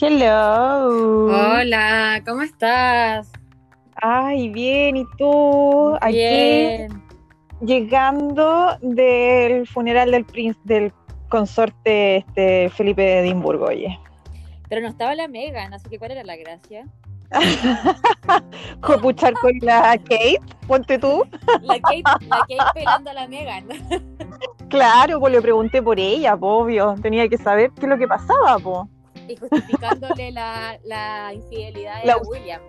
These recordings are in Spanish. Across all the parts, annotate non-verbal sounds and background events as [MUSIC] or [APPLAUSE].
Hello. Hola, ¿cómo estás? Ay, bien, ¿y tú? Bien. Aquí llegando del funeral del príncipe, del consorte este, Felipe de Edimburgo, oye. Pero no estaba la Megan, así que ¿cuál era la gracia? [LAUGHS] Copuchar con la Kate, ponte tú. La Kate, la Kate pelando a la Megan. Claro, pues le pregunté por ella, po, obvio. Tenía que saber qué es lo que pasaba, po. Y justificándole la, la infidelidad de La- William.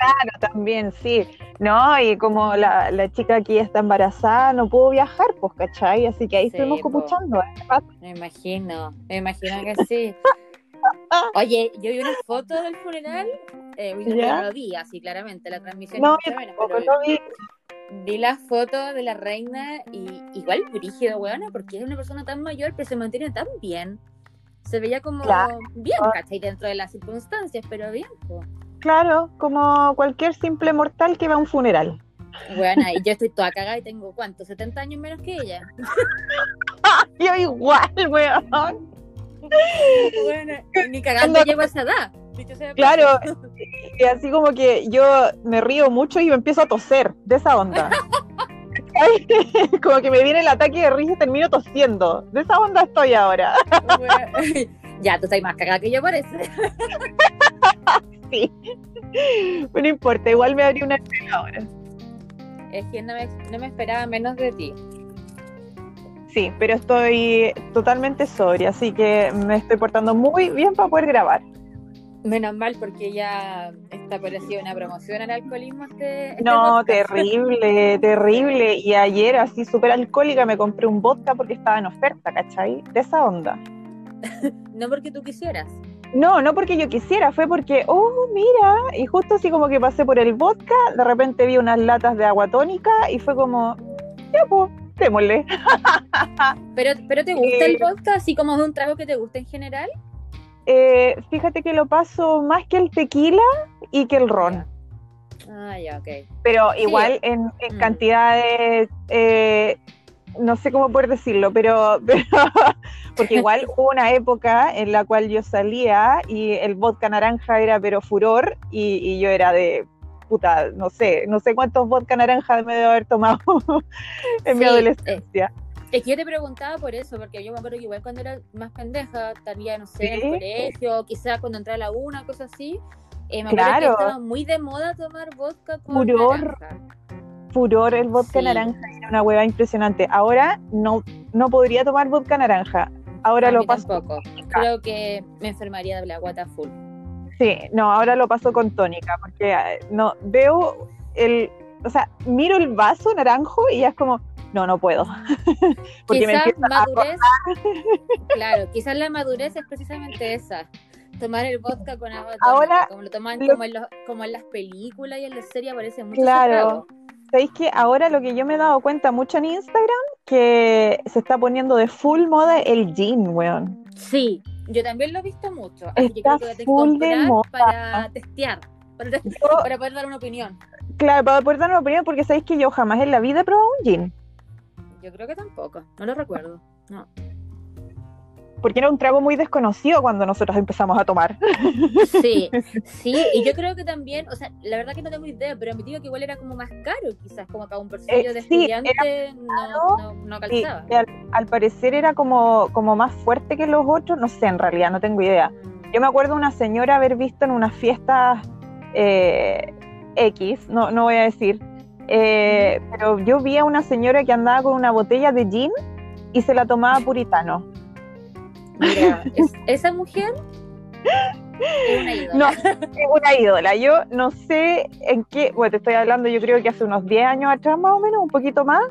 Claro, también, sí. No, y como la, la chica aquí está embarazada, no pudo viajar, pues, ¿cachai? Así que ahí Sí, estuvimos copuchando. ¿eh? Me imagino, me imagino que sí. Oye, yo vi una foto del funeral, eh, no lo vi así claramente, la transmisión. No, yo o menos, tampoco pero lo vi. vi la foto de la reina y igual brígido, weona, porque es una persona tan mayor pero se mantiene tan bien. Se veía como Claro. bien, ¿cachai? Dentro de las circunstancias, pero bien. Claro, como cualquier simple mortal que va a un funeral. Weona, y yo [LAUGHS] estoy toda cagada y tengo, ¿cuánto? 70 años menos que ella. [LAUGHS] Yo igual, weón. Bueno, ni cagando Ando- llego a esa edad. Claro, y así como que yo me río mucho y me empiezo a toser de esa onda. [LAUGHS] [LAUGHS] Como que me viene el ataque de risa y termino tosiendo. De esa onda estoy ahora. [LAUGHS] Ya, tú estás más cagada que yo parece. [LAUGHS] Sí. No importa, igual me abrí una escena ahora. Es que no me, no me esperaba menos de ti. Sí, pero estoy totalmente sobria, así que me estoy portando muy bien para poder grabar. Menos mal porque ya está parecido una promoción al alcoholismo este, este No, podcast. terrible, terrible. Y ayer, así súper alcohólica, me compré un vodka porque estaba en oferta, ¿cachai? De esa onda. [LAUGHS] No porque tú quisieras. No, no porque yo quisiera, fue porque, oh, mira, y justo así como que pasé por el vodka, de repente vi unas latas de agua tónica y fue como, ya pues, démosle. [LAUGHS] Pero, pero ¿te gusta el Eh. vodka así como de un trago que te gusta en general? Eh, fíjate que lo paso más que el tequila y que el ron. Ah, ya, ok. pero igual en, en Mm. cantidades, eh, no sé cómo poder decirlo, pero, [LAUGHS] pero porque igual hubo una época en la cual yo salía y el vodka naranja era pero furor y, y yo era de puta, no sé, no sé cuántos vodka naranja me debo haber tomado [LAUGHS] en mi Sí, adolescencia. Es que yo te preguntaba por eso, porque yo me acuerdo que igual cuando era más pendeja, estaría, no sé, en Sí. el colegio, quizás cuando entraba a la una, cosas así. eh, me acuerdo Claro. que estaba muy de moda tomar vodka con Furor. naranja. Furor el vodka Sí. naranja era una hueá impresionante. Ahora no, no podría tomar vodka naranja. Ahora A lo paso tampoco. Creo que me enfermaría de la guata full. Sí, no, ahora lo paso con tónica, porque eh, no veo el, o sea, miro el vaso naranjo y ya es como, no, no puedo. [LAUGHS] porque me quizás a madurez, [LAUGHS] claro, quizás la madurez es precisamente esa. Tomar el vodka con agua Ahora, como lo toman lo- como, en los- como en las películas y en las series aparece mucho Claro. ¿Sabéis que ahora lo que yo me he dado cuenta mucho en Instagram, que se está poniendo de full moda el gin, weón? Sí, yo también lo he visto mucho. Así Está que que full de moda. para testear, para, Yo, para poder dar una opinión. claro, para poder dar una opinión, porque sabéis que yo jamás en la vida he probado un gin, Yo creo que tampoco, no lo recuerdo. No. porque era un trago muy desconocido cuando nosotros empezamos a tomar. Sí, [LAUGHS] sí, y yo creo que también, o sea, la verdad que no tengo idea, pero me digo que igual era como más caro, quizás, como para un bolsillo Eh, de sí, estudiante no, caro, no, calzaba. al parecer era como, como más fuerte que los otros, no sé, en realidad, no tengo idea. Mm. Yo me acuerdo una señora haber visto en unas fiestas eh, X, no, no voy a decir, eh, pero yo vi a una señora que andaba con una botella de gin y se la tomaba puritano. Mira, es- esa mujer es una ídola. No, es una ídola. Yo no sé en qué, bueno, te estoy hablando, yo creo que hace unos 10 años atrás más o menos, un poquito más.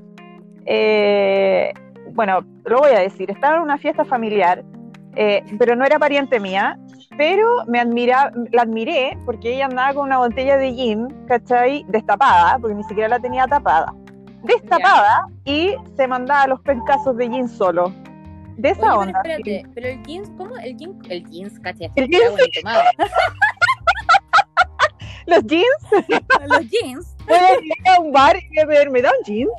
Eh, bueno, lo voy a decir, estaba en una fiesta familiar, eh, pero no era pariente mía, pero me admira, la admiré porque ella andaba con una botella de gin, ¿cachai? Destapada, porque ni siquiera la tenía tapada. Destapada y se mandaba los pencazos de gin solo. De esa Oye, pero onda. espérate, pero el jeans, ¿cómo? El jeans, el jeans, caché, El era [LAUGHS] Los jeans [LAUGHS] Los jeans Puedes ir a un bar y beber, ¿me da un jeans?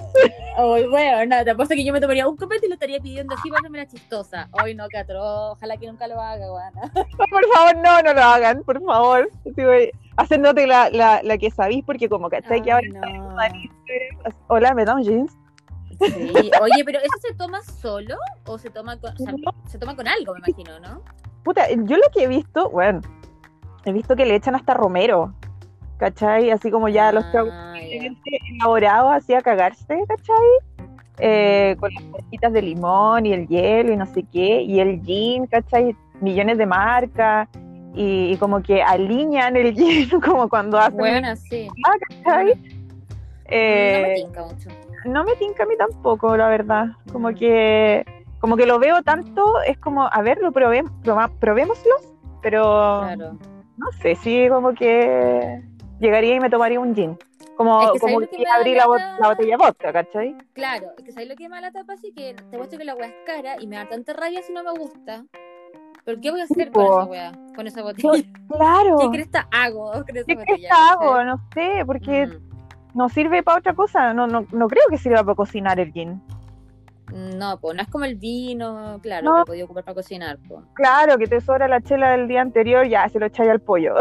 Ay, bueno, nada, te apuesto que yo me tomaría un copete y lo estaría pidiendo así para la chistosa. Ay, no, que atro, ojalá que nunca lo haga, weona. Por favor, no, no lo hagan, por favor. Haciéndote la, la, la que sabís, porque como cachai que ahora está en no. Hola, ¿me da un jeans? Sí. Oye, pero ¿eso se toma solo o se toma con, o sea, se toma con algo, me imagino, ¿no? Puta, yo lo que he visto, bueno, he visto que le echan hasta romero, ¿cachai? Así como ya los tragos Ah, elaborados así a cagarse, ¿cachai? Eh, con las hojitas de limón y el hielo y no sé qué, y el gin, ¿cachai? Millones de marcas, y, y como que alinean el [LAUGHS] gin como cuando hacen, Bueno, sí. ¿cachai? no Eh, me tinca mucho. no me tinca a mí tampoco, la verdad. Como que, como que lo veo tanto, es como, a ver, lo probé, probémoslo, pero Claro. no sé, sí, como que llegaría y me tomaría un gin. Como, Es que como ¿sabes lo que abrí la, bot- lata? la botella de vodka, ¿cachai? Claro, es que ¿sabes lo que me da la tapa? Así que te muestro que la weá es cara y me da tanta rabia si no me gusta. ¿Pero qué voy a hacer con esa weá? Con esa botella. [LAUGHS] Claro. ¿Qué cresta hago con esa ¿Qué botella? cresta hago? No sé, porque Mm. no sirve para otra cosa. No, no, no creo que sirva para cocinar el gin. No, pues no es como el vino, claro, No. que podía ocupar para cocinar, po. Claro, que te sobra la chela del día anterior, ya se lo echáis al pollo.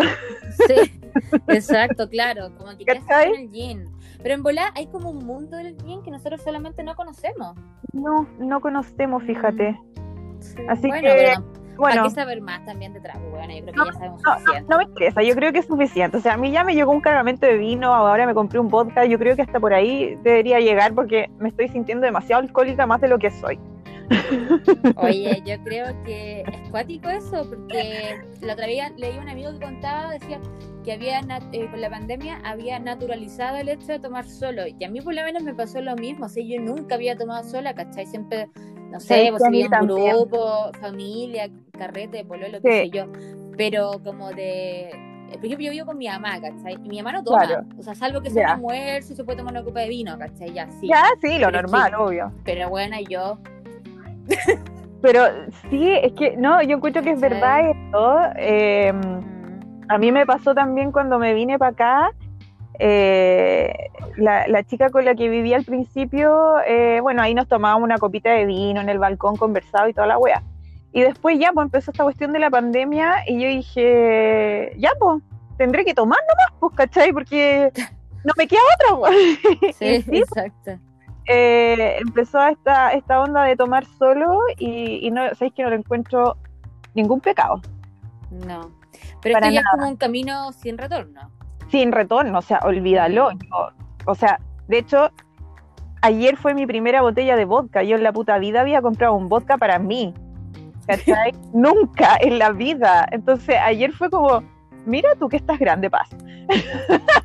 Sí, exacto, claro, como que quieres con el gin. Pero en volá hay como un mundo del gin que nosotros solamente no conocemos. No, no conocemos, fíjate. Así bueno, que, pero ¿para Bueno, qué saber más también de trago? Bueno, yo creo que No, ya sabemos no, suficiente. no me interesa, yo creo que es suficiente. O sea, a mí ya me llegó un cargamento de vino, ahora me compré un vodka, yo creo que hasta por ahí debería llegar porque me estoy sintiendo demasiado alcohólica más de lo que soy. Oye, [LAUGHS] yo creo que es cuático eso, porque la otra vez leí un amigo que contaba, decía que había eh, con la pandemia había naturalizado el hecho de tomar solo. Y a mí por lo menos me pasó lo mismo, o sea, yo nunca había tomado sola, ¿cachai? Siempre, no sé, pues sí, un grupo, familia, carrete, pololo, qué Sí. sé yo. Pero como de... Por ejemplo, yo vivo con mi mamá, ¿cachai? Y mi mamá no toma. Claro. O sea, salvo que sea un almuerzo y se puede tomar una copa de vino, ¿cachai? Ya, sí. Ya, sí, lo Pero normal, obvio. Pero bueno, yo... Pero sí, es que no, yo encuentro que es verdad esto. eh, mm, a mí me pasó también cuando me vine para acá. Eh, la, la chica con la que vivía al principio, eh, bueno, ahí nos tomábamos una copita de vino en el balcón, conversado y toda la wea. Y después ya, pues empezó esta cuestión de la pandemia y yo dije, ya, pues, tendré que tomar nomás, pues, ¿cachai? Porque [LAUGHS] no me queda otra, pues. [LAUGHS] Sí, Y sí, exacto. eh, empezó esta, esta onda de tomar solo y, y no, sabéis que no le encuentro ningún pecado, No. Pero Para esto ya nada. es como un camino sin retorno. Sin retorno, o sea, olvídalo. Yo- o sea, de hecho, ayer fue mi primera botella de vodka. Yo en la puta vida había comprado un vodka para mí. ¿Cachai? [LAUGHS] Nunca en la vida. Entonces, ayer fue como, mira tú que estás grande, paz.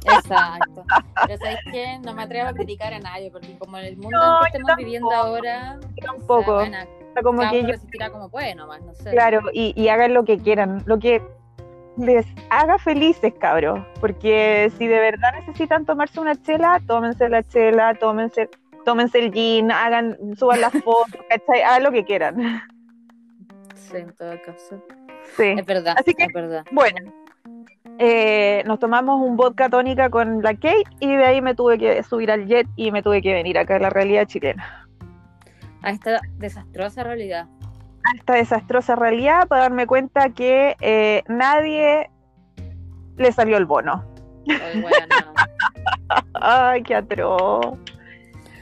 Exacto. Pero sabes que no me atrevo a criticar a nadie, porque como en el mundo No, en que estamos tampoco. viviendo ahora, Tampoco. o sea, bueno, como que yo, como puede nomás, no sé. claro, y, y hagan lo que quieran, lo que les haga felices, cabros. Porque si de verdad necesitan tomarse una chela, tómense la chela, tómense, tómense el gin, hagan, suban las [LAUGHS] fotos, ¿cachai? Hagan lo que quieran. Sí, en todo caso. Sí. Es verdad, Así que- es verdad. Bueno, eh, nos tomamos un vodka tónica con la Kate y de ahí me tuve que subir al jet y me tuve que venir acá a la realidad chilena. A esta desastrosa realidad. A esta desastrosa realidad para darme cuenta que eh, nadie le salió el bono. Hoy, bueno, [LAUGHS] Ay, qué atroz.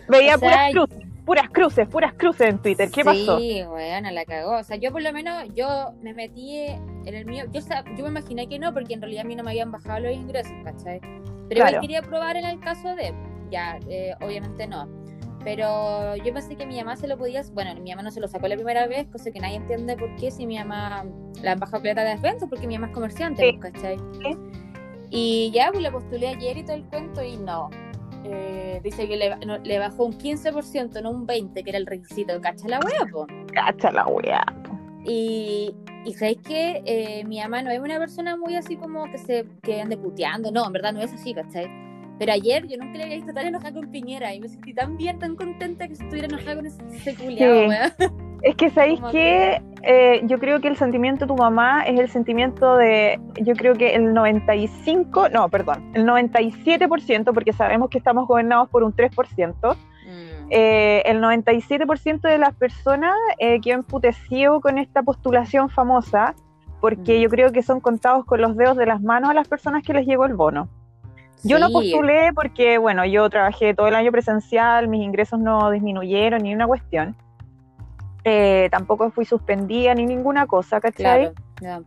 Veía O sea, puras cruces, puras cruces, puras cruces en Twitter. ¿Qué pasó? Sí, bueno, la cagó. O sea, yo por lo menos, yo me metí en el mío. Yo, yo me imaginé que no, porque en realidad a mí no me habían bajado los ingresos, ¿cachai? Pero Claro. quería probar en el caso de. Ya, eh, obviamente no. Pero yo pensé que mi mamá se lo podía. Bueno, mi mamá no se lo sacó la primera vez, cosa que nadie entiende por qué si mi mamá la bajado plata de despensa, porque mi mamá es comerciante, Sí. ¿cachai? Sí. Y ya, pues la postulé ayer y todo el cuento, y no. Eh, dice que le, no- le bajó un 15%, no un 20%, que era el requisito. ¿Cacha la wea, po? Cacha la weá. Y, y sabéis que eh, mi mamá no es una persona muy así como que se que ande puteando, no, en verdad no es así, ¿cachai? Pero ayer yo nunca le había visto tan enojada con Piñera y me sentí tan bien, tan contenta que estuviera enojada con ese, culiao, Sí. Es que sabéis que eh, yo creo que el sentimiento de tu mamá es el sentimiento de, yo creo que el 95, no, perdón, el 97%, porque sabemos que estamos gobernados por un 3%, mm. eh, el 97% de las personas eh, que han con esta postulación famosa, porque mm. yo creo que son contados con los dedos de las manos a las personas que les llegó el bono. Yo no postulé porque, bueno, yo trabajé todo el año presencial, mis ingresos no disminuyeron ni una cuestión. Eh, tampoco fui suspendida ni ninguna cosa, ¿cachai?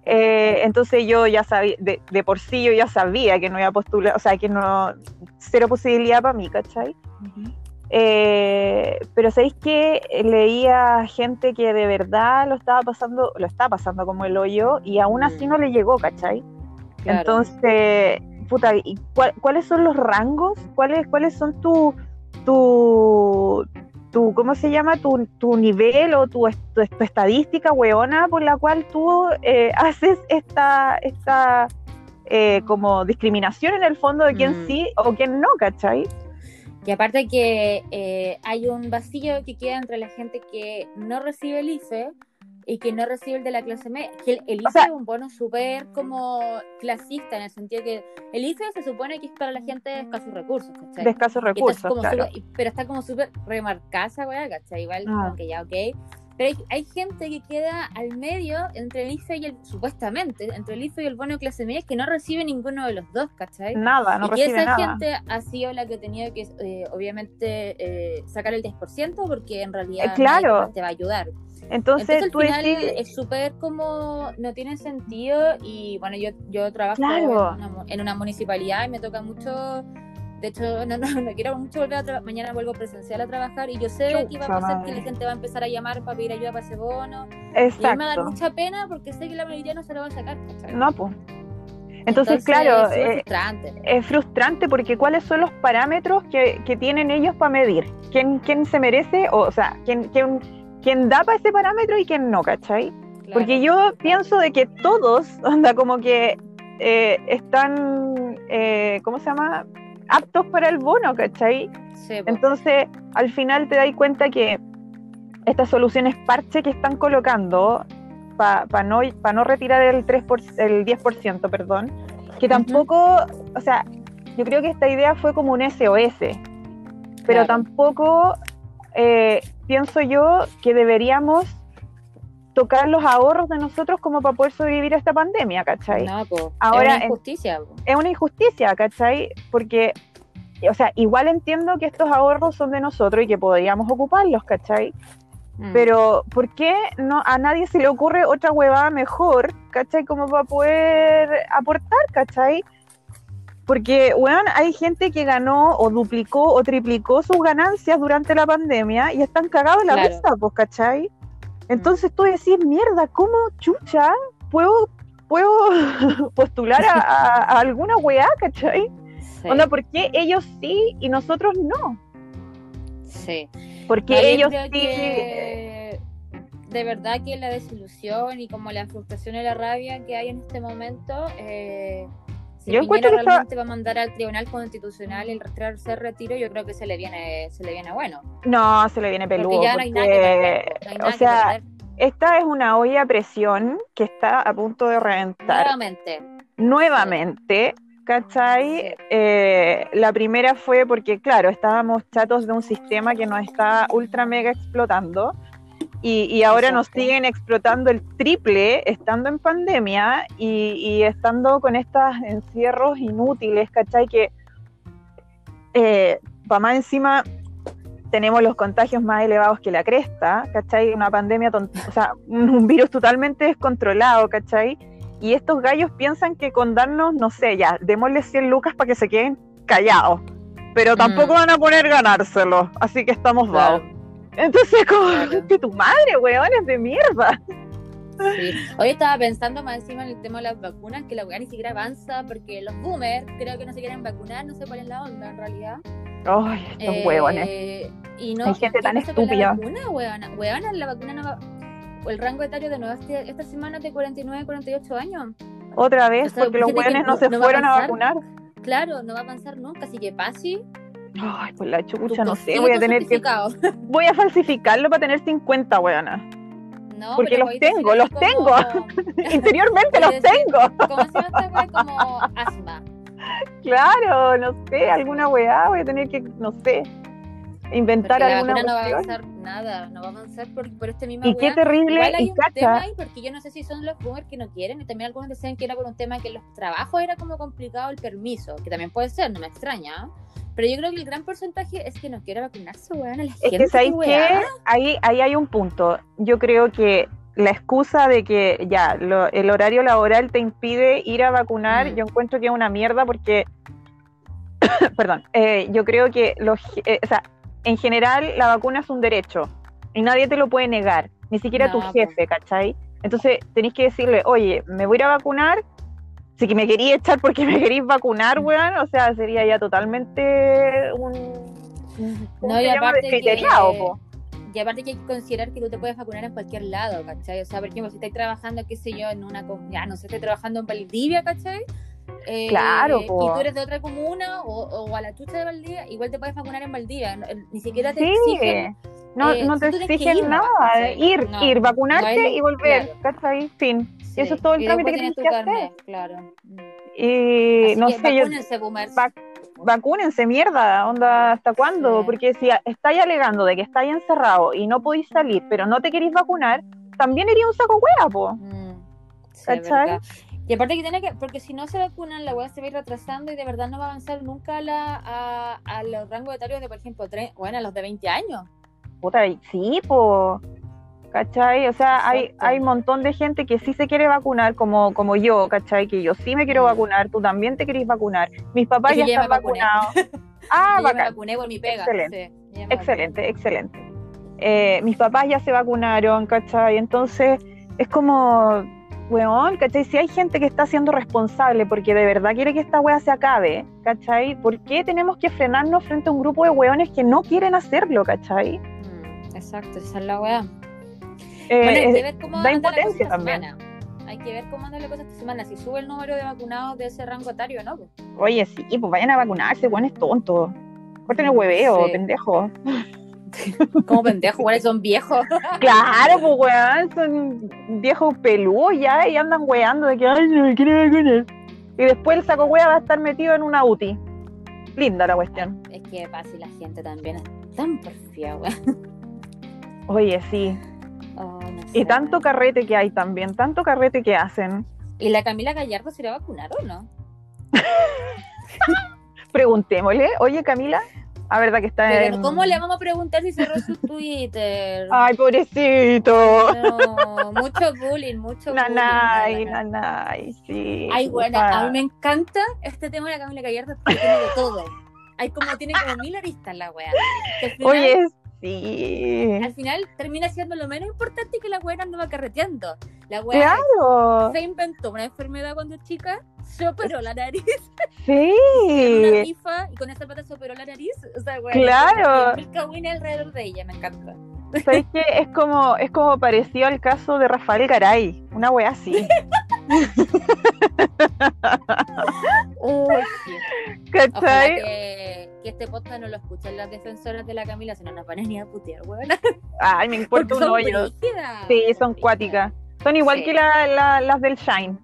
Eh, entonces yo ya sabía, de, por sí yo ya sabía que no iba a postular, o sea, que no, cero posibilidad para mí, ¿cachai? Eh, pero sabéis que leía gente que de verdad lo estaba pasando, lo está pasando como el hoyo y aún así mm. no le llegó, ¿cachai? Entonces, puta, ¿y ¿cuáles son los rangos? ¿Cuáles, cuáles son tu, tu, tu, ¿cómo se llama? Tu, tu nivel o tu, estadística weona por la cual tú eh, [LAUGHS] haces esta, esta eh, como discriminación en el fondo de quién mm. sí o quién no, ¿cachai? Y aparte que eh, hay un vacío que queda entre la gente que no recibe el IFE y que no recibe el de la clase media. Que el, IFE es un bono súper como clasista, en el sentido que el IFE se supone que es para la gente de escasos recursos, ¿cachai? De escasos recursos, claro. pero está como súper remarcada weá, ¿cachai? Igual, ah. aunque ya, ok. Pero hay, gente que queda al medio entre el IFE y el, supuestamente, entre el IFE y el bono clase media, que no recibe ninguno de los dos, ¿cachai? Nada, no y recibe esa gente ha sido la que ha tenido que, eh, obviamente, eh, sacar el 10%, porque en realidad claro. te va a ayudar. Entonces, al final es súper como, no tiene sentido y bueno, yo, yo trabajo en, una, municipalidad y me toca mucho, de hecho, [LAUGHS] no, no, no quiero mucho volver a trabajar, mañana vuelvo presencial a trabajar y yo sé que va a pasar que la gente va a empezar a llamar para pedir ayuda para ese bono. Exacto. Y me va a dar mucha pena porque sé que la mayoría no se lo va a sacar. No, pues. Entonces, claro, es eh, frustrante. es frustrante porque ¿cuáles son los parámetros que, que tienen ellos para medir? ¿Quién, ¿Quién se merece? O, o sea, ¿quién, quién, quién da para ese parámetro y quién no, ¿cachai? Porque yo pienso de que todos, [LAUGHS] anda, como que eh, están, eh, ¿cómo se llama? Aptos para el bono, ¿cachai? Entonces, al final te das cuenta que estas soluciones parche que están colocando para no, no retirar el, 3 el 10%, perdón, que tampoco, o sea, yo creo que esta idea fue como un SOS, pero tampoco eh, pienso yo que deberíamos tocar los ahorros de nosotros como para poder sobrevivir a esta pandemia, ¿cachai? No, Ahora, es una injusticia. Es una injusticia, ¿cachai? Porque, o sea, igual entiendo que estos ahorros son de nosotros y que podríamos ocuparlos, ¿cachai? Mm. Pero, ¿por qué no, a nadie se le ocurre otra huevada mejor, ¿cachai? Como para poder aportar, ¿cachai? Porque, weón, hay gente que ganó o duplicó o triplicó sus ganancias durante la pandemia y están cagados en la claro. pues, ¿cachai? Entonces tú decís, mierda, ¿cómo chucha puedo, puedo [LAUGHS] postular a, alguna weá, ¿cachai? Sí. Onda, ¿por qué ellos sí y nosotros no? Sí. Porque ellos sí... Que de verdad que la desilusión y como la frustración y la rabia que hay en este momento... Eh si yo encuentro que realmente va a mandar al Tribunal Constitucional el hacer retiro, yo creo que se le viene, se le viene bueno. No, se le viene peludo. ya no hay nada que o sea, esta es una olla a presión que está a punto de reventar. Nuevamente. Nuevamente. ¿Cachai? Eh, la primera fue porque, claro, estábamos chatos de un sistema que nos está ultra mega explotando y, ahora nos siguen explotando el triple estando en pandemia y, estando con estos encierros inútiles, ¿cachai? Que eh, para más encima tenemos los contagios más elevados que la cresta, ¿cachai? Una pandemia, o sea, un, virus totalmente descontrolado, ¿cachai? Y estos gallos piensan que con darnos, no sé, ya, démosles 100 lucas para que se queden callados, pero tampoco mm. van a poner ganárselo, así que estamos claro. Entonces, como [LAUGHS] que tu madre, weón, es de mierda. Sí. Hoy estaba pensando más encima en el tema de las vacunas, que la weá ni siquiera avanza, porque los boomers creo que no se quieren vacunar, no sé cuál es la onda en realidad. Ay, estos eh, huevones. Y no, Hay gente tan estúpida. La vacuna, weona, weona, la vacuna no va... El rango etario de nuevo este, esta semana de 49 a 48 años. Otra vez, porque los hueones no, se fueron a, vacunar. Claro, no va a avanzar nunca, así que pase Ay, pues la chucha, no sé, voy a tener que. [LAUGHS] Voy a falsificarlo para tener 50, weona. No, Porque los tengo, los como- [LAUGHS] [LAUGHS] Interiormente los decir- tengo. ¿Cómo se llama esta weá? Como asma. Claro, no sé, alguna weá, voy a tener que, no sé, inventar Porque alguna no va a avanzar nada, no va a avanzar por, por este mismo Y qué terrible, Igual hay y un tema cacha, ahí, porque yo no sé si son los boomers que no quieren, y también algunos decían que era por un tema que en los trabajos era como complicado el permiso, que también puede ser, no me extraña. Pero yo creo que el gran porcentaje es que no quiere vacunarse, weón, a la es gente. que ¿sabéis qué? Ahí, ahí hay un punto. Yo creo que la excusa de que ya lo- el horario laboral te impide ir a vacunar, Mm. yo encuentro que es una mierda porque, [COUGHS] perdón, eh, yo creo que los, eh, o sea, en general la vacuna es un derecho y nadie te lo puede negar, ni siquiera tu No, jefe, ¿cachai? Entonces tenéis que decirle, oye, me voy a ir a vacunar, si que me quería echar porque me queréis vacunar, weón, o sea, sería ya totalmente un... un- ¿cómo No, y aparte que-. Y aparte que hay que considerar que tú te puedes vacunar en cualquier lado, ¿cachai? O sea, por ejemplo, si estás trabajando, qué sé yo, en una, ya no sé, estás trabajando en Valdivia, ¿cachai? Eh, Claro, Y tú eres de otra comuna o, o a la chucha de Valdivia, igual te puedes vacunar en Valdivia. Ni siquiera te Sí, exigen. no, eh, no te exigen ir nada, ¿cachai? ir, No, ir, vacunarte no y volver, claro. ¿cachai? Fin. Sí, eso es todo el y trámite que tienes tu que hacer. claro. Y Así no que sé, vacúnense, boomers. vac- vacúnense, mierda, onda, ¿hasta cuándo? Sí. Porque si estáis alegando de que estáis encerrado y no podéis salir, pero no te queréis vacunar, también iría un saco hueá, po. Mm, sí. Y aparte que tiene que, porque si no se vacunan, la weá se va a ir retrasando y de verdad no va a avanzar nunca a, la, a, a los rangos etarios de, por ejemplo, tre- bueno, a los de 20 años. Puta, sí, po. ¿Cachai? O sea, hay, Exacto. hay un montón de gente que sí se quiere vacunar, como, como yo, ¿cachai? Que yo sí me quiero Mm. vacunar, tú también te querés vacunar. Mis papás Es que ya ya están vacunados. [LAUGHS] Ah, ya me bacán. vacuné por mi pega. Excelente. sí, Excelente, excelente. Eh, mis papás ya se vacunaron, ¿cachai? Entonces, es como, weón, ¿cachai? Si hay gente que está siendo responsable porque de verdad quiere que esta wea se acabe, ¿cachai? ¿Por qué tenemos que frenarnos frente a un grupo de weones que no quieren hacerlo, ¿cachai? Mm, exacto, esa es la weá. Eh, Bueno, hay que ver cómo da anda la cosa impotencia esta también. semana. Hay que ver cómo anda la cosa esta semana. Si sube el número de vacunados de ese rango etario, ¿no? Oye, sí, pues vayan a vacunarse, weón, es tonto. Corten el hueveo, Sí. pendejo. [LAUGHS] Como pendejos, igual son viejos. [LAUGHS] Claro, pues weón, son viejos peludos ya y andan weando de que, ay, no me quiero vacunar. Y después el saco wea va a estar metido en una UTI. Linda la cuestión. es que pasa y la gente también es tan porfía, weá. Oye, sí. Oh, no Y tanto carrete que hay también, tanto carrete que hacen. ¿Y la Camila Gallardo se irá a vacunar o no? [LAUGHS] Preguntémosle, oye Camila, a verdad que está Pero en... ¿cómo le vamos a preguntar si cerró su Twitter? [LAUGHS] Ay, pobrecito. No, mucho bullying, mucho Nanay, bullying. no. nanay, sí. Ay, bueno, a mí me encanta este tema de la Camila Gallardo porque tiene de todo. Hay como, tiene como mil aristas la wea. Final, Oye, sí. al final termina siendo lo menos importante que la wea andaba carreteando. La wea Claro, se inventó una enfermedad cuando chica, se operó la nariz, sí. una rifa y con esa pata se operó la nariz. O sea, wea, Claro. mil cagüines alrededor de ella, me encanta. ¿Sabes qué? Es como, es como parecido al caso de Rafael Garay, una wea así. [LAUGHS] Uy, sí. ¿Cachai? Que, que este podcast no lo escuchen las defensoras de la Camila, si no nos van a ni a putear, weón. Ay, me importa un hoyo. Sí, son cuáticas. Son igual Sí. que la- la- las del Shine.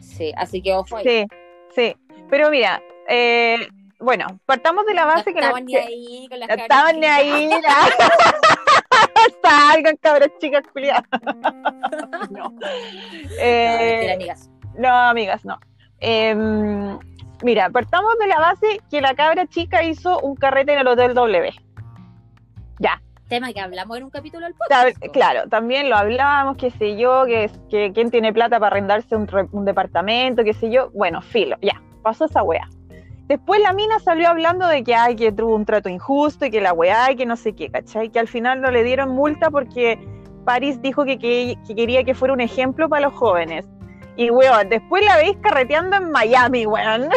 Sí, así que ojo ahí. Sí, sí. Pero mira, eh, bueno, partamos de la No base que la estaban ni ahí con las no caras estaban ni ahí. [LAUGHS] Salgan, cabras chicas, culiadas. [LAUGHS] No. No, Eh, amigas. No, amigas, no. Em, mira, partamos de la base que la cabra chica hizo un carrete en el Hotel W. Ya, Tema que hablamos en un capítulo del podcast. po. claro, también lo hablábamos, qué sé yo, que, que quién tiene plata para arrendarse un, un departamento, qué sé yo. Bueno, filo, ya, pasó esa weá. Después la mina salió hablando de que hay que tuvo un trato injusto y que la weá y que no sé qué, ¿cachai? Que al final no le dieron multa porque Paris dijo que, que- que quería que fuera un ejemplo para los jóvenes. Y weón, después la veis carreteando en Miami, weón.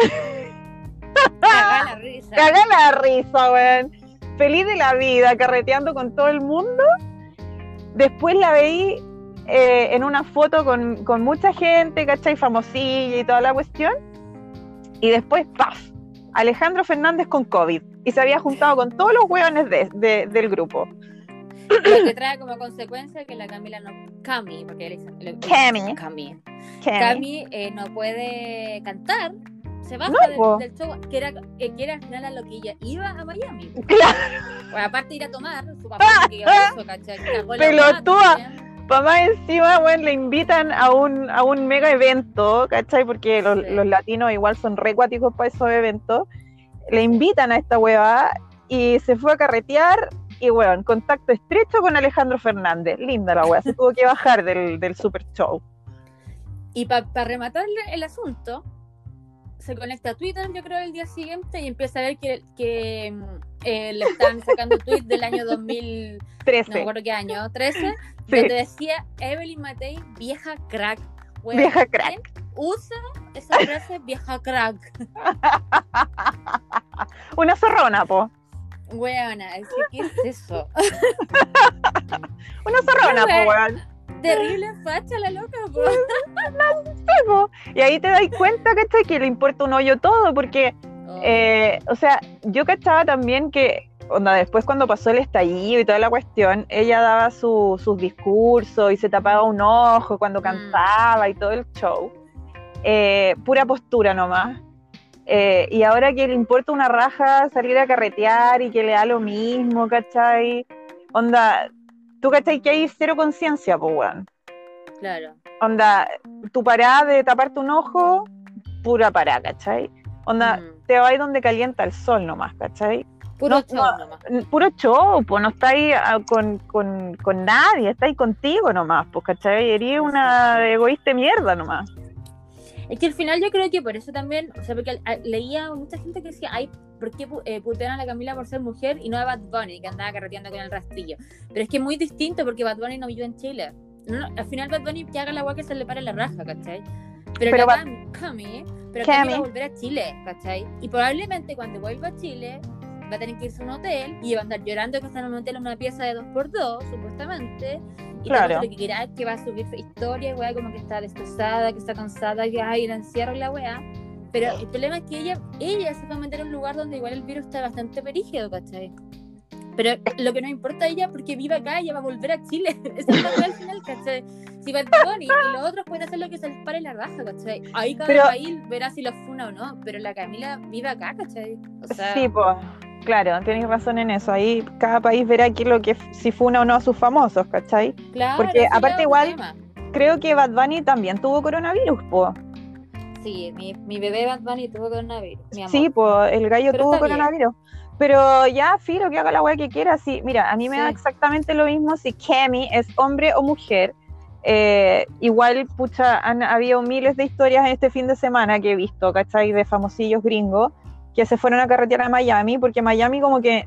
Cagá la risa. Caga la risa, weón. Feliz de la vida, carreteando con todo el mundo. Después la veí eh, en una foto con, con mucha gente, ¿cachai? Famosilla y toda la cuestión. Y después, ¡paf! Alejandro Fernández con COVID. Y se había juntado con todos los hueones de- de- del grupo. Lo que trae como consecuencia que la Camila no. Cami, porque él dice. Cami. Cami. Cami. Eh, no puede cantar. Se baja No, del- show, que era, que era al final a lo que ella iba a Miami. Claro. Bueno, aparte de ir a tomar, su papá que eso, ¿cachai? Pelotuda. Papá encima, bueno, le invitan a un, a un mega evento, ¿cachai? Porque los, Sí. los latinos igual son recuáticos para esos eventos. Le invitan a esta hueva y se fue a carretear y, bueno, en contacto estrecho con Alejandro Fernández. Linda la hueva, se tuvo que bajar del, del super show. Y para rematar el asunto, se conecta a Twitter, yo creo, el día siguiente y empieza a ver que, que mm, eh, le estaban sacando tweets del año 2000, no me 13. acuerdo qué año, 13, Sí. donde decía Evelyn Matei, vieja crack. Weón, Vieja crack. ¿quién Usa esa frase, vieja crack. [LAUGHS] Una zorrona, po. Weona, es que, ¿qué es eso? [LAUGHS] Una zorrona, po, weón. Terrible facha la loca, po. [LAUGHS] Sí, po. Y ahí te das cuenta, ¿cachai? Que le importa un hoyo todo, porque Oh, Eh, o sea, yo cachaba también que, onda, después cuando pasó el estallido y toda la cuestión, ella daba su- sus discursos y se tapaba un ojo cuando Mm. cantaba y todo el show. Eh, pura postura nomás. Eh, y ahora que le importa una raja salir a carretear y que le da lo mismo, ¿cachai? Onda, tú cachai que hay cero conciencia, pues, weón. claro. Onda, tu parada de taparte un ojo, pura parada, ¿cachai? Onda, Mm. te vas donde calienta el sol nomás, ¿cachai? Puro no, show no. nomás. Puro show, pues no estáis ah, con, con, con nadie, estáis contigo nomás, pues, ¿cachai? Eres una egoísta mierda nomás. Es que al final yo creo que por eso también, o sea, porque leía mucha gente que decía, ay, ¿por qué eh, putean a la Camila por ser mujer y no a Bad Bunny, que andaba carreteando con el rastrillo? Pero es que es muy distinto porque Bad Bunny no vive en Chile. No, no, al final Bad Bunny que haga la agua que se le pare la raja, ¿cachai? Pero, Pero Cam- Cami, pero. Cami va a volver a Chile, ¿cachai? Y probablemente cuando vuelva a Chile va a tener que irse a un hotel y va a andar llorando que está en un hotel en una pieza de 2x2, supuestamente. Y Claro. lo que que va a subir historias, weá, como que está destrozada, que está cansada, que ay, la encierro la weá. Pero el problema es que ella, ella se va a meter en un lugar donde igual el virus está bastante perígido, ¿cachai? Pero lo que nos importa a ella, porque vive acá, ella va a volver a Chile. [LAUGHS] Esa es la weá al final, ¿cachai? Si Bad Bunny y los otros pueden hacer lo que se les pare la raja, ¿cachai? Ahí cada Pero- país verá si lo funa o no, pero la Camila vive acá, ¿cachai? O sea, Sí, pues, claro, tenéis razón en eso. Ahí cada país verá qué lo que, si funa o no a sus famosos, ¿cachai? claro, porque aparte igual- tema. Creo que Bad Bunny también tuvo coronavirus, pues. Sí, mi, mi bebé Bad Bunny tuvo coronavirus, mi amor. Sí, pues el gallo Pero tuvo bien. coronavirus. Pero ya, Filo, que haga la weá que quiera. Sí, mira, a mí me Sí. da exactamente lo mismo si Kemi es hombre o mujer. Eh, igual, pucha, han habido miles de historias en este fin de semana que he visto, ¿cachai? De famosillos gringos que se fueron a carretear a Miami, porque Miami como que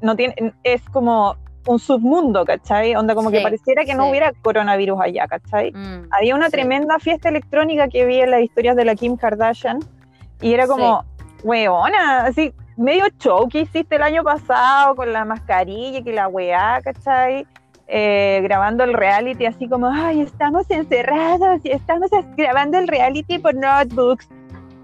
no tiene, es como un submundo, ¿cachai? Onda como que Sí, pareciera que no sí. hubiera coronavirus allá, ¿cachai? Mm, Había una sí. tremenda fiesta electrónica que vi en las historias de la Kim Kardashian y era como, weona, así, medio show que hiciste el año pasado con la mascarilla y que la weá, ¿cachai? Eh, grabando el reality así como, ay, estamos encerrados y estamos grabando el reality por notebooks.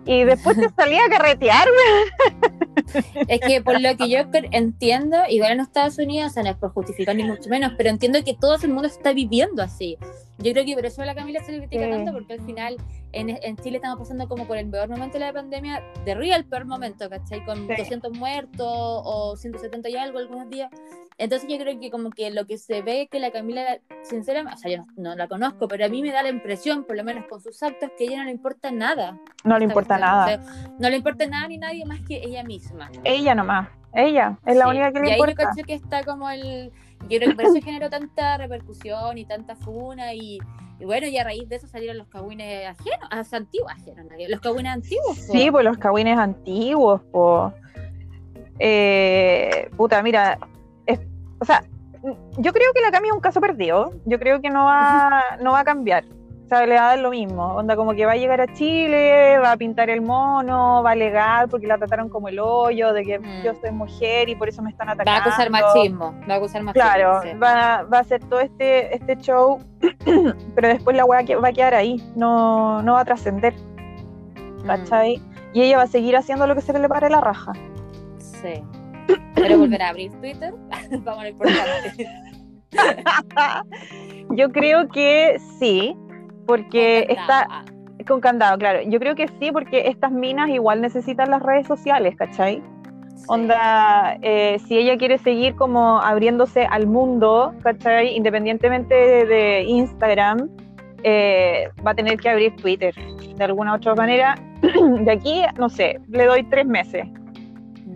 Y después te salía a carretear, [LAUGHS] Es que por lo que yo entiendo, igual en Estados Unidos, o sea, no es por justificar ni mucho menos, pero entiendo que todo el mundo está viviendo así. Yo creo que por eso la Camila se critica Sí. tanto, porque al final en, en Chile estamos pasando como por el peor momento de la pandemia, de real peor momento, ¿cachai? Con Sí. 200 muertos o 170 y algo algunos días. Entonces yo creo que como que lo que se ve que la Camila, sinceramente, o sea, yo no, no la conozco, pero a mí me da la impresión, por lo menos con sus actos, que a ella no le importa nada. No le importa nada. O sea, no le importa nada ni nadie más que ella misma. Ella nomás, ella, es la Sí, única que y le ahí yo importa. cacho que está como el. Yo creo que por eso generó tanta repercusión y tanta funa y, bueno, y a raíz de eso salieron los cagüines ajenos, antiguos ajenos, ¿no? los cagüines antiguos. Sí, pues los cagüines antiguos. Eh, puta, mira, es- o sea, yo creo que la Cami es un caso perdido. Yo creo que no va, no va a cambiar. O sea, le va a dar lo mismo. Onda, como que va a llegar a Chile, va a pintar el mono, va a alegar porque la trataron como el hoyo, de que Mm. yo soy mujer y por eso me están Va a atacando. acusar machismo, va a acusar machismo. Claro, sí. va, va a hacer todo este, este show, [CLEARS THROAT] pero después la weá va a quedar ahí, no, no va a trascender. Mm, ¿cachai? Y ella va a seguir haciendo lo que se le pare la raja. sí. Pero volverá a abrir Twitter. [LAUGHS] Vamos a importante. [LAUGHS] Yo creo que sí, porque está Ah, con candado, claro. Yo creo que sí, porque estas minas igual necesitan las redes sociales, ¿cachai? sí. Onda, eh, si ella quiere seguir como abriéndose al mundo, ¿cachai? Independientemente de, de Instagram, eh, va a tener que abrir Twitter de alguna otra manera. [CLEARS THROAT] De aquí, no sé, le doy tres meses.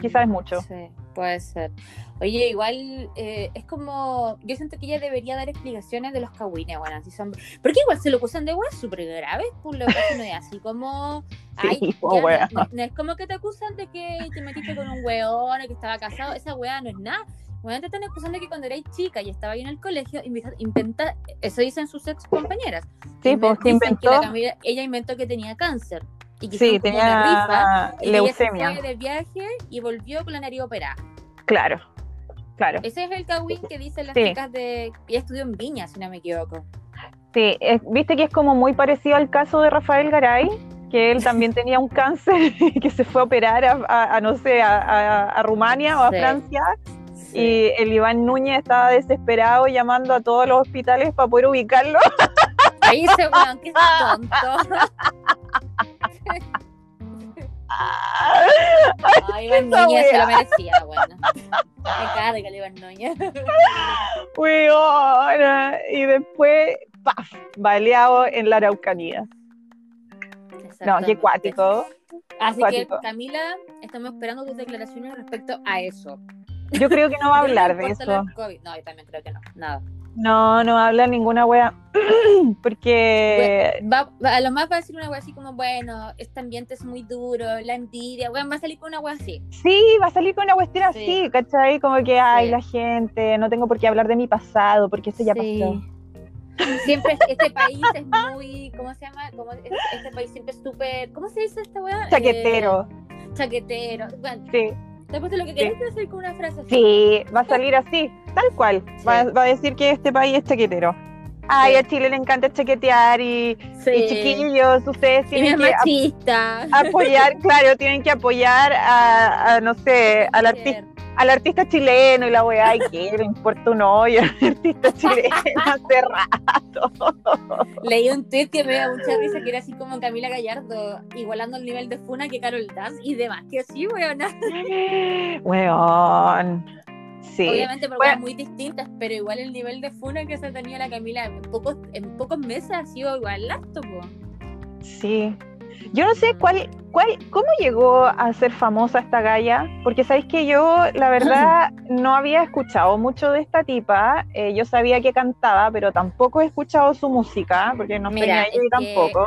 quizás es mucho. Sí, puede ser. Oye, igual eh, es como. Yo siento que ella debería dar explicaciones de los cagüines, bueno, así son. Porque igual se lo acusan de weas súper graves, pues lo que no es así como. [LAUGHS] Sí, Ay, ya, no, no es como que te acusan de que te metiste con un weón o que estaba casado. Esa wea no es nada. Bueno, te están acusando de que cuando erais chica y estaba ahí en el colegio, inventa, eso dicen sus ex compañeras. Sí, pues que inventó. ella inventó que tenía cáncer. Y que Sí, una rifa, tenía y ella se leucemia. fue de viaje y volvió con la nariz operada. Claro, claro. Ese es el Kawin que dicen las Sí. chicas de. Ella estudió en Viña, si no me equivoco. Sí, es- viste que es como muy parecido al caso de Rafael Garay, que él también [LAUGHS] tenía un cáncer [LAUGHS] y que se fue a operar a, a- a, no sé, a, Rumania o a Sí. Francia. Y el Iván Núñez estaba desesperado llamando a todos los hospitales para poder ubicarlo. Ahí ese weón, que es [LAUGHS] tonto. Ay, Iván Núñez se lo merecía, bueno. Me carga el Iván Núñez. Weona. Y después, ¡paf! Baleado en la Araucanía. No, qué cuático. Así cuático. que, Camila, estamos esperando tus declaraciones respecto a eso. Yo creo que no va a hablar de eso. No, yo también creo que no. Nada. No, no va a hablar ninguna wea. [CLEARS THROAT] Porque Va, va- a lo más va a decir una wea así como, bueno, este ambiente es muy duro, la envidia, weón, va a salir con una wea así. Sí, va a salir con una cuestión así, Sí. ¿cachai? Como que, ay, Sí. la gente, no tengo por qué hablar de mi pasado, porque eso ya Sí. pasó. Siempre es- este país es muy, ¿cómo se llama? Como es- este país siempre es súper, ¿cómo se dice esta weá? Chaquetero, Eh, chaquetero. Bueno, sí. Te puesto lo que querés decir con una frase así. Sí, va a salir así, tal cual. Va, Sí. va a decir que este país es chaquetero. Ay, Sí. a Chile le encanta chaquetear y, Sí. y chiquillos, ustedes Y tienen es que ap- apoyar, claro, tienen que apoyar a, a, no sé, al artista, al artista chileno y la weá, ay, ¿qué le importa un hoyo al artista chileno [LAUGHS] hace rato? Leí un tweet que me dio mucha risa que era así como Camila Gallardo, igualando el nivel de funa que Carol Dance y demás, que sí, weón. Weón. Sí. Obviamente por Bueno. muy distintas, pero igual el nivel de funa que se tenía la Camila en pocos, en pocos meses ha sido igual alto, po. Sí. Yo no sé cuál, cuál, cómo llegó a ser famosa esta galla, porque sabéis que yo, la verdad, [LAUGHS] no había escuchado mucho de esta tipa. Eh, yo sabía que cantaba, pero tampoco he escuchado su música, porque no Mira, tenía yo que- tampoco.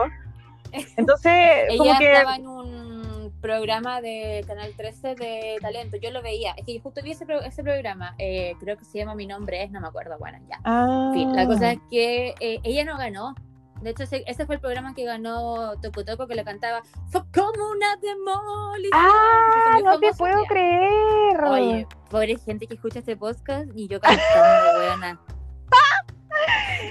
[LAUGHS] Entonces, como Ella que estaba en un programa de Canal 13 de talento, yo lo veía, es que yo justo vi ese, pro- ese programa, eh, creo que se llama Mi Nombre Es, no me acuerdo, bueno, ya. Ah, En fin, la cosa es que eh, ella no ganó. De hecho, ese, ese fue el programa que ganó Toco Toco, que le cantaba Fue como una demolición. Ah, no te puedo ya. creer. Oye, pobre gente que escucha este podcast y yo cantando, [LAUGHS] weona.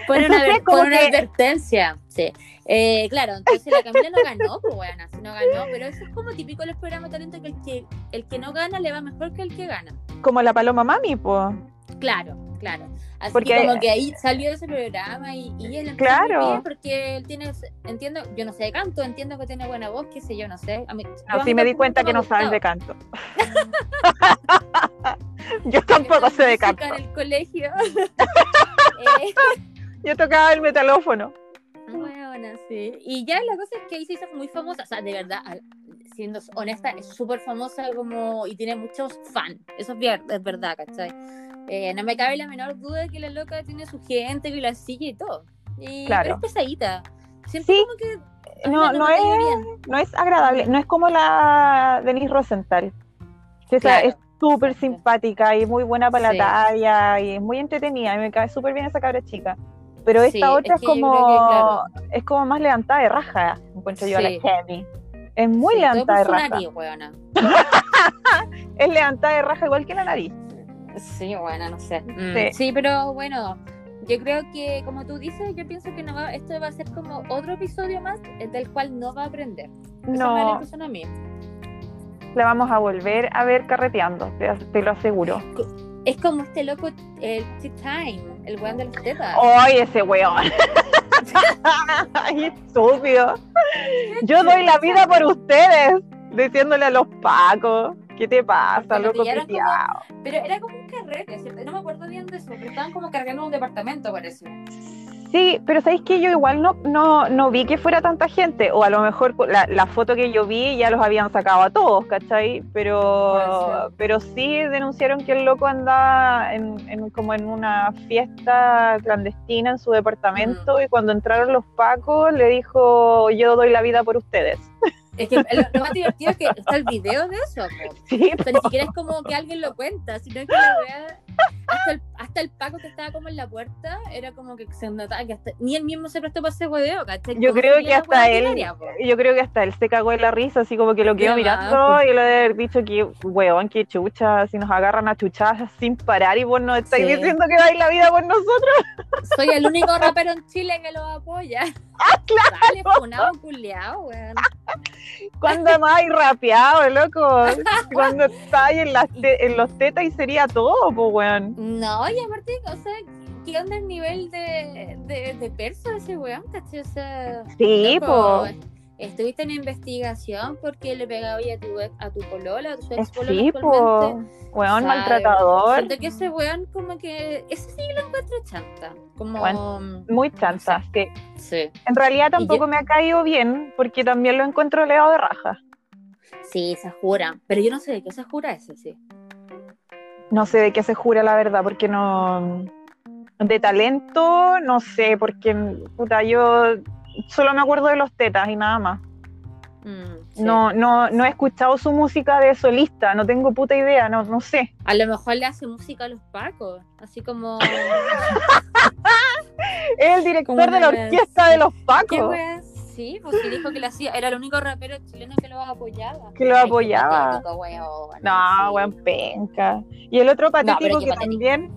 Pon una, pon una que- advertencia. Sí. Eh, claro, entonces la Camila no ganó, [LAUGHS] pues weona, sí no ganó, pero eso es como típico de los programas de talento que el que el que no gana le va mejor que el que gana. Como la paloma mami, po. Claro, claro. Así Porque- que como que ahí salió ese programa y, y él Claro. porque él tiene, entiendo, yo no sé de canto, entiendo que tiene buena voz, qué sé yo, no sé. A mí, No, sí me di cuenta que no sabes de canto. [LAUGHS] [LAUGHS] yo tampoco sé de canto. En el colegio. [LAUGHS] Eh, Yo tocaba el metalófono. Bueno, sí. Y ya la cosa es que ahí se hizo muy famosa. O sea, de verdad, siendo honesta, es súper famosa como y tiene muchos fans. Eso es, es verdad, ¿cachai? Eh, no me cabe la menor duda de que la loca tiene su gente que la sigue y todo. Y, Claro. Pero es pesadita. Siempre Sí. como que. No, es, bien. no es agradable, no es como la Denise Rosenthal. Que Claro. es súper simpática y muy buena para Sí. la talla y es muy entretenida y me cae súper bien esa cabra chica. Pero esta Sí, otra es que como creo que, claro. es como más levantada de raja, encuentro yo a la Sí. Kemi. Es muy levantada de raja. nariz. [LAUGHS] Es levantada de raja igual que la nariz. Sí, bueno, no sé. Mm, Sí. sí. pero bueno, yo creo que, como tú dices, yo pienso que no va, esto va a ser como otro episodio más eh, del cual no va a aprender. Me da la No, impresión a mí. la vamos a volver a ver carreteando, te, te lo aseguro. Es como este loco, el T-Time, el weón de los tetas. ¡Ay, ese weón! [LAUGHS] ¡Ay, estúpido! Yo doy la vida por ustedes, diciéndole a los pacos. ¿Qué te pasa, loco como-? Pero era como ¿cierto? No me acuerdo bien de eso, pero estaban como cargando un departamento, parece. Sí, pero ¿sabéis que yo igual no, no, no vi que fuera tanta gente? O a lo mejor la, la foto que yo vi ya los habían sacado a todos, ¿cachai? Pero, pero sí denunciaron que el loco andaba en, en- como en una fiesta clandestina en su departamento y cuando entraron los pacos le dijo, yo doy la vida por ustedes. [LAUGHS] Es que lo, lo más divertido es que está el video de eso. Sí, O sea, ni siquiera es como que alguien lo cuenta, sino que la wea, hasta el, hasta el Paco que estaba como en la puerta, era como que se notaba que hasta, ni él mismo se prestó para ese hueveo, ¿cachai? Yo creo que hasta él- ordinaria, po. yo creo que hasta él se cagó en la risa, así como que lo quedó De más, mirando pues. y le debe haber dicho que, weón, qué chucha, si nos agarran a chuchazas sin parar y vos nos estáis Sí. diciendo que dais la vida por nosotros. Soy el único rapero en Chile que lo apoya. [LAUGHS] ¡Ah, claro! Dale, funado, culiao, weón. Cuando más hay rapeado, loco. [LAUGHS] Cuando estáis en, las en los tetas y sería todo, pues, weón. No, y aparte, o sea, ¿qué onda el nivel de, de, de perso ese weón, cachai? O sea, Sí, pues. Estuviste en investigación porque le pegaba a tu, a tu polola, a tu ex polola Sí, pues. Weón, maltratador. Siento que ese weón como que... Ese sí lo encuentro chanta. Como... Muy chanta. sí. Sí. En realidad tampoco yo- me ha caído bien, porque también lo encuentro leado de raja. Sí, se jura. Pero yo no sé de qué se jura ese, sí. No sé de qué se jura la verdad, porque no. De talento, no sé, porque puta, yo solo me acuerdo de los tetas y nada más. Mm, sí. No, no, no he escuchado su música de solista, no tengo puta idea, no, no sé. A lo mejor le hace música a los pacos. Así como... [LAUGHS] Es el director de la orquesta de los ¿Qué Pacos. wea? Sí, pues sí dijo que lo hacía. Era el único rapero chileno que lo apoyaba. Que lo apoyaba. weón. No, Sí. weón, penca. Y el otro patético que patético. también.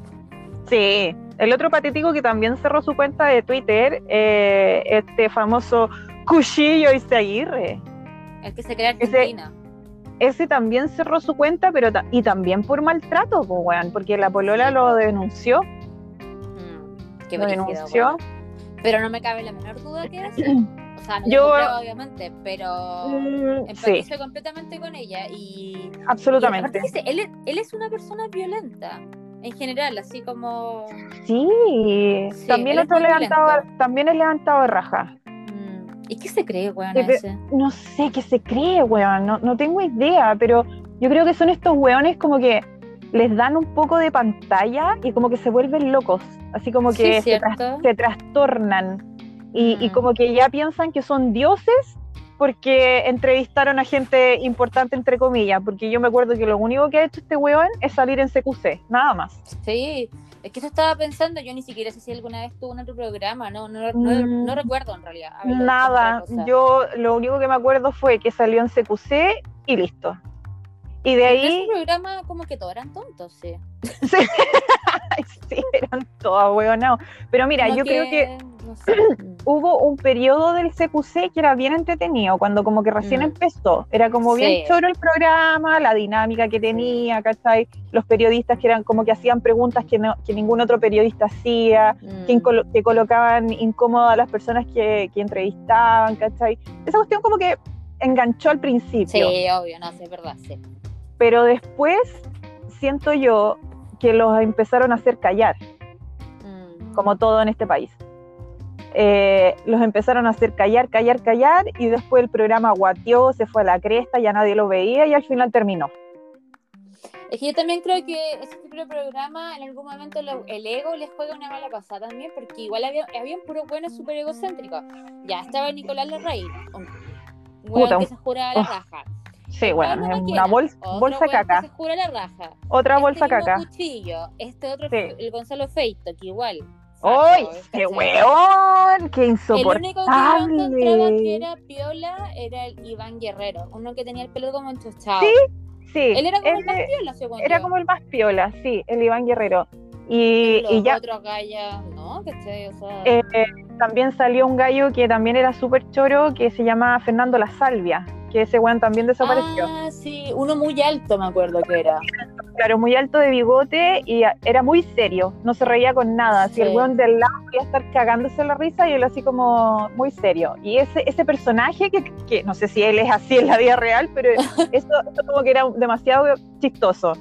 Sí, el otro patético que también cerró su cuenta de Twitter, eh, este famoso Cuchillo Izaguirre. El que se crea Ese- Argentina. ese también cerró su cuenta, pero ta- y también por maltrato, pues, weón, porque la polola lo denunció, Mm, qué lo brígido, denunció. weón. Pero no me cabe la menor duda que era así. [CLEARS THROAT] Sea, Yo- obviamente, pero Mm, sí, completamente con ella y... y absolutamente. que se- él, es- él es una persona violenta, en general, así como... Sí, Sí, también es levantado, también es levantado de raja. mm, ¿Y qué se cree, weón, ese? No sé qué se cree, weón, no, no tengo idea, pero yo creo que son estos weones como que les dan un poco de pantalla y como que se vuelven locos, así como Sí, que se trastornan y, y Mm. como que ya piensan que son dioses porque entrevistaron a gente importante, entre comillas, porque yo me acuerdo que lo único que ha hecho este weón es salir en CQC, nada más. Sí, es que eso estaba pensando, yo ni siquiera sé si alguna vez tuvo en otro programa, no, no, no, Mm. no recuerdo en realidad. en Nada, yo lo único que me acuerdo fue que salió en CQC y listo. Y de En ahí... ese programa como que todos eran tontos, sí. [LAUGHS] Sí, eran todos hueonados. Pero mira, Como yo creo que no sé. [CLEARS THROAT] hubo un periodo del CQC que era bien entretenido, cuando como que recién Mm. empezó. Era como bien Sí. choro el programa, la dinámica que tenía, ¿cachai? Los periodistas que eran como que hacían preguntas que, no- que ningún otro periodista hacía, Mm. que, que colocaban incómodas a las personas que, que entrevistaban, ¿cachai? Esa cuestión como que enganchó al principio. Sí, obvio, no, sí, es verdad, sí. Pero después siento yo que los empezaron a hacer callar. Mm. como todo en este país. Eh, los empezaron a hacer callar, callar, callar, y después el programa guateó, se fue a la cresta, ya nadie lo veía y al final terminó. Es que yo también creo que ese tipo de programa en algún momento lo- el ego les juega una mala pasada también, porque igual había, había puros buenos súper egocéntricos. Ya estaba Nicolás Larraín, un Puta, que un- se jura la oh, raja. Sí, bueno, es una bol- otro bolsa caca, Que se jura la raja. otra Este bolsa caca. cuchillo, este otro, Sí. el Gonzalo Feito, que igual. ¡Ay, qué weón! ¡Qué El único que yo encontraba que insoportable! era piola era el Iván Guerrero, uno que tenía el pelo como enchuchado. Sí, Sí, Él era como el más piola, según era yo. como el más piola, sí, el Iván Guerrero. Y, los y ya otros gallas, ¿no? ¿Cachai? O sea, eh, también salió un gallo que también era súper choro, que se llama Fernando La Salvia, que ese weón también desapareció. Ah, sí, uno muy alto me acuerdo que era. Claro, muy alto de bigote y a- era muy serio, no se reía con nada. Si el weón del lado podía estar cagándose la risa y él así como muy serio. Y ese, ese personaje, que, que no sé si él es así en la vida real, pero [LAUGHS] eso, eso como que era demasiado chistoso.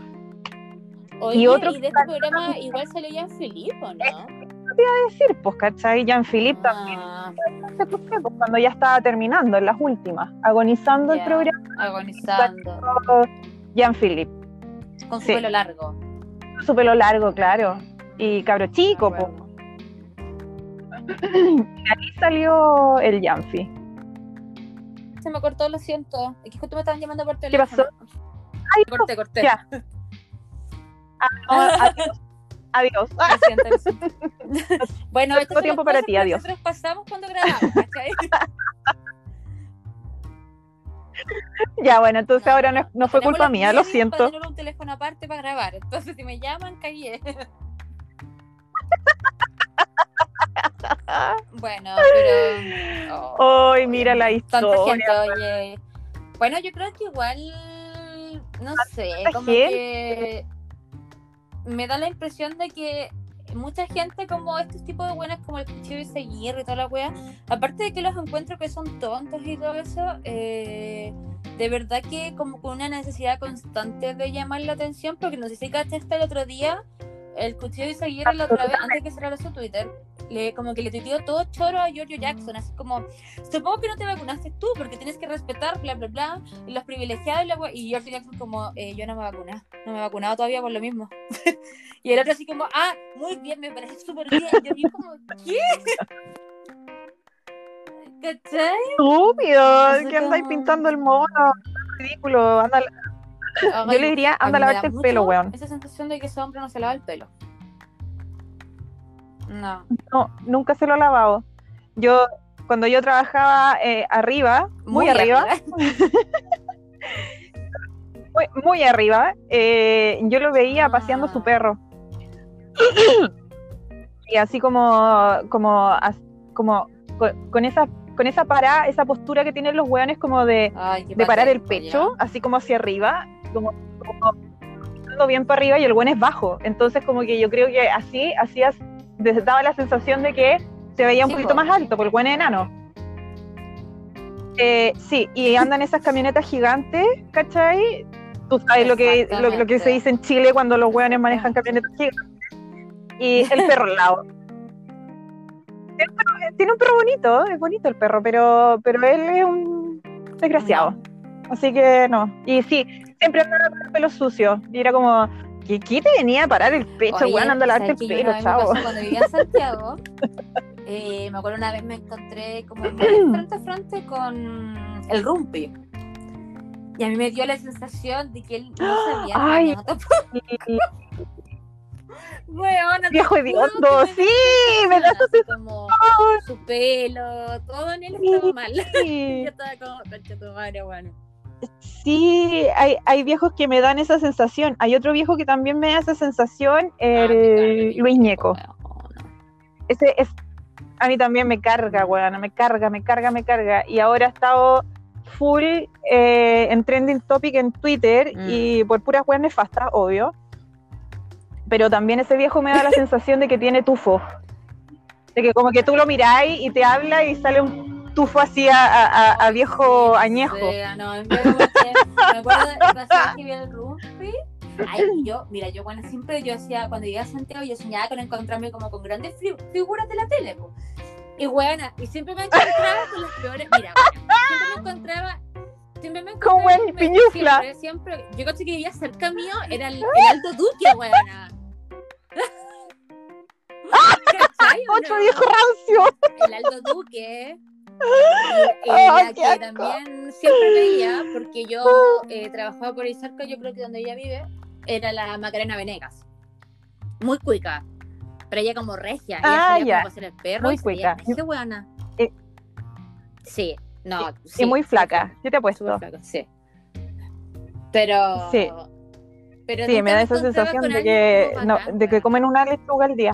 Oye, Y y, otro de este programa igual salió ya Felipe, ¿o no? Es decir, pues, ¿cachai? Jean-Philippe también, Ah, pues, cuando ya estaba terminando, en las últimas, agonizando el programa, agonizando. Jean-Philippe. Con su Sí. pelo largo. Su pelo largo, claro. Y cabro chico, acuerdo. [CLEARS THROAT] Ahí salió el Janfi. Se me cortó, lo siento. Es que justo me estaban llamando por ¿Qué teléfono. pasó? Ay, no, Corté, corté. ya. Ah, [LAUGHS] adiós. Adiós. Ah, Lo siento, lo siento. [LAUGHS] bueno, No son tiempo para ti, adiós. Nosotros pasamos cuando grabamos, ¿cachai? [LAUGHS] [LAUGHS] ya, bueno, entonces ahora no, no fue culpa mía, lo siento. Para tener un teléfono aparte para grabar. Entonces, si me llaman, cagué. [LAUGHS] bueno, pero. oh, Ay, mira la historia. gente, oye. Bueno, yo creo que igual, no sé, como gente. que me da la impresión de que mucha gente como estos tipos de buenas como el cuchillo y seguir y toda la wea, aparte de que los encuentro que son tontos y todo eso, eh, de verdad que como con una necesidad constante de llamar la atención, porque no sé si cachaste el otro día, el cuchillo y seguir la otra vez, antes de que cerrara su Twitter, le, como que le tuiteó todo choro a Giorgio Jackson, así como, supongo que no te vacunaste tú porque tienes que respetar, bla, bla, bla, y los privilegiados y la y Giorgio Jackson como, eh, yo no me vacuné, no me he vacunado todavía por lo mismo. [LAUGHS] y el otro así como, ah, muy bien, me parece súper bien. Y yo como, ¿qué? [LAUGHS] ¿Cachai? Estúpido, que andáis como- pintando el mono. Ridículo. Anda, yo le diría, anda a lavarte el pelo, weón. Esa sensación de que ese hombre no se lava el pelo. No. No, nunca se lo he lavado. Yo, cuando yo trabajaba eh, arriba, muy, arriba, [LAUGHS] muy, muy arriba, eh, yo lo veía paseando Ah. su perro. y así como, como, como con, con esa, con esa parada, esa postura que tienen los hueones como de, Ay, de parar el pecho, así como hacia arriba, como, como bien para arriba y el buen es bajo. Entonces como que yo creo que así, así as- daba la sensación de que se veía un Sí, poquito po. más alto, porque el buen es enano. Eh, sí, y [LAUGHS] andan esas camionetas gigantes, ¿cachai? Tú sabes lo que, lo, lo que se dice en Chile cuando los hueones manejan camionetas gigantes. Y el perro al lado. Tiene un perro- Tiene un perro bonito, es bonito el perro, pero, pero él es un desgraciado. Así que no. Y sí, siempre andaba con el pelo sucio. Y era como, ¿qué, qué te venía a parar el pecho, weón? Anda a lavarte el pelo, chavo. Cuando vivía en Santiago, [LAUGHS] eh, me acuerdo una vez me encontré como frente a frente con el Rumpi. Y a mí me dio la sensación de que él no sabía. Ay. [LAUGHS] Weona, Viejo hediondo, sí, me da como su pelo, todo en él estaba mal. [LAUGHS] Yo estaba como, concha tu madre, bueno. Sí, hay, hay viejos que me dan esa sensación. Hay otro viejo que también me da esa sensación, el Luis Ñeco. Ese es, a mí también me carga, weón, me carga, me carga, me carga. Y ahora ha estado full eh, en trending topic en Twitter Mm. y por puras weas nefastas, obvio. Pero también ese viejo me da la [LAUGHS] sensación de que tiene tufo. De que como que tú lo miráis y te habla y sale un tufo así a, a- a- viejo añejo. No, que me acuerdo que vi el. Ay, yo, mira, yo bueno, siempre yo hacía, cuando llegué a Santiago, yo soñaba con encontrarme como con grandes fi- figuras de la tele, po. Y buena, y siempre me encontraba con las peores, mira, bueno, siempre me encontraba, siempre me Con encontraba buen piñufla. Siempre, siempre, yo caché que vivía cerca mío, era el, el Aldo Duque, buena. [LAUGHS] ¿Cachai o Otro no? viejo rancio. el Aldo Duque. [LAUGHS] Y, y Ay, la qué que también siempre veía, porque yo eh, trabajaba por cerca, yo creo que donde ella vive, era la Macarena Venegas. Muy cuica. Pero ella como regia. Ella Ah, ya. como el perro. Muy y cuica. weona. Eh. Sí, no. Y sí, muy súper flaca, yo te apuesto. flaca, sí. Pero. Sí. Pero Sí, me da esa sensación de que, no, de que comen una lechuga al día.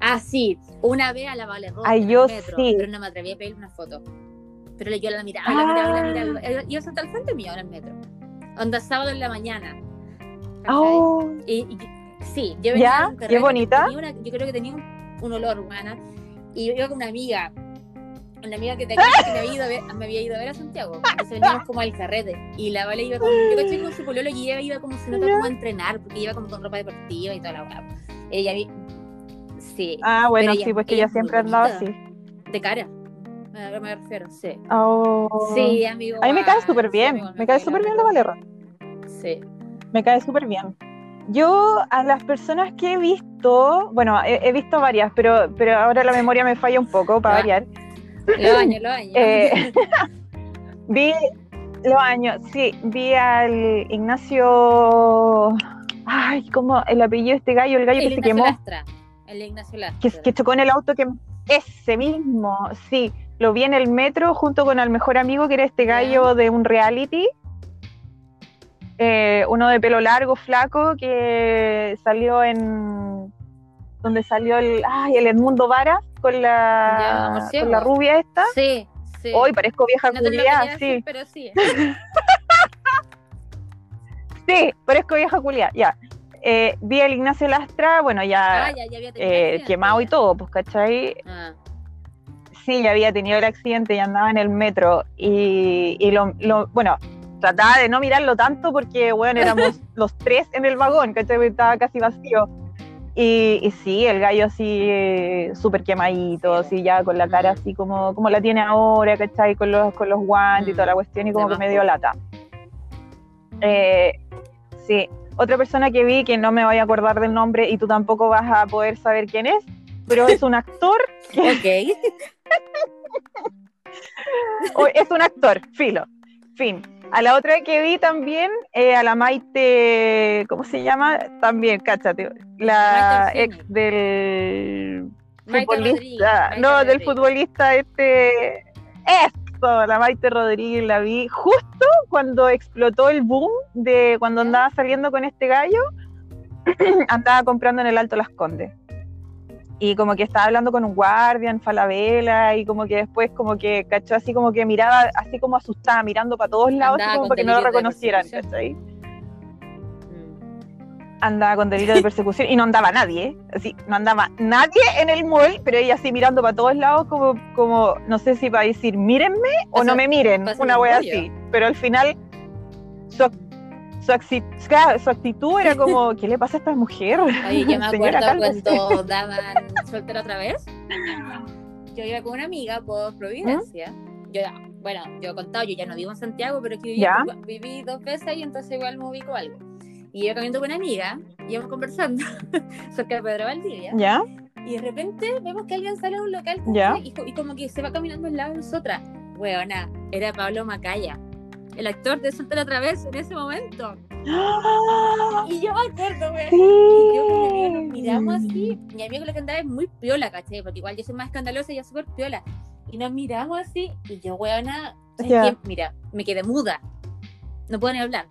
Ah, sí, una vez a la Vale Roja Ay, en yo el metro, sí. pero no me atreví a pedirle una foto. Pero yo la miraba, la miraba, la miraba. Eh, Iba sentada al frente mío en el metro. Onda sábado en la mañana. Oh, Y, y- sí, yo ¿Ya? venía un ¿Qué bonita? una- yo creo que tenía un, un olor, humana. Y yo iba con una amiga. Una amiga que, tenía, que me, había ido a ver, me había ido a ver a Santiago. Entonces veníamos como al carrete. Y la Vale iba con. Yo caché con su pololo y ella iba como se nota como a entrenar, porque iba como con ropa deportiva y toda la weá. Ella. Sí, ah, bueno, ella- sí, pues que ella siempre andaba así. de cara. Que me refiero, sí. Oh. Sí, amigo. A mí me cae súper sí, bien, amigo, me cae súper bien la Valera. Sí. Me cae súper bien. Yo a las personas que he visto, bueno, he, he visto varias, pero, pero ahora la memoria me falla un poco para Ah. variar. Los años, los años. Eh, [LAUGHS] Vi los años, sí, vi al Ignacio. Ay, ¿cómo el apellido de este gallo? El gallo el que se quemó, Lastra. El Ignacio Lastra. que, que chocó en el auto que. Ese mismo, sí. Lo vi en el metro junto con el mejor amigo que era este gallo de un reality. Eh, uno de pelo largo, flaco, que salió en. Donde salió el. Ay, el Edmundo Vara con Ya, la, con la rubia esta. Sí, sí. Hoy parezco vieja no culiada, decir, sí. pero sí. [LAUGHS] Sí, parezco vieja culiada, ya. Eh, vi al Ignacio Lastra, bueno, ya, Ah, ya, ya había eh, quemado y ya. todo, pues, ¿cachai? Ah, Sí, ya había tenido el accidente y andaba en el metro. Y, y lo, lo- bueno, trataba de no mirarlo tanto porque, bueno, éramos [LAUGHS] los tres en el vagón, ¿cachai? Estaba casi vacío. Y, y sí, el gallo así eh, súper quemadito, así ya con la cara Mm. así como, como la tiene ahora, ¿cachai? Con los, con los guantes y toda la Mm. cuestión y como De que me dio lata. Eh, sí, otra persona que vi que no me voy a acordar del nombre y tú tampoco vas a poder saber quién es, pero es un actor, [LAUGHS] ok. [LAUGHS] o es un actor, filo, fin. A la otra que vi también, eh, a la Maite, ¿cómo se llama? También, cáchate, la ex del Maite futbolista, Maite no, del Rodríguez. futbolista este, eso, la Maite Rodríguez la vi justo cuando explotó el boom de cuando andaba saliendo con este gallo, [CLEARS THROAT] andaba comprando en el Alto Las Condes. Y como que estaba hablando con un guardia en Falabella y como que después como que cachó así como que miraba así como asustada, mirando para todos lados, así como para que no lo reconocieran. ¿cachai? Mm. andaba con delirio de persecución y no andaba nadie, así, no andaba nadie en el mall, pero ella así mirando para todos lados como, como no sé si para decir mírenme o no me miren, una un wea así, pero al final su, su, su actitud era como, [LAUGHS] ¿qué le pasa a esta mujer? Oye, yo me [LAUGHS] acuerdo cálmese. cuando daban soltera otra vez. Yo iba con una amiga por Providencia. Yo, bueno, yo he contado, yo ya no vivo en Santiago, pero aquí viví, ¿Ya? viví dos veces ahí, entonces igual me ubico algo. Y yo caminando con una amiga, íbamos conversando [LAUGHS] cerca de Pedro Valdivia, ¿Ya? y de repente vemos que alguien sale a un local ¿Ya? y, y como que se va caminando al lado de nosotras. Weona, era Pablo Macaya, el actor de Soltera otra vez en ese momento. Y yo me acuerdo, weón. Y yo con mi amiga nos miramos así. Mi amigo lo que andaba es muy piola, ¿cachai? Porque igual yo soy más escandalosa y es súper piola. Y nos miramos así. Y yo, weona, ¿sabes Ya. qué? mira, me quedé muda. No puedo ni hablar.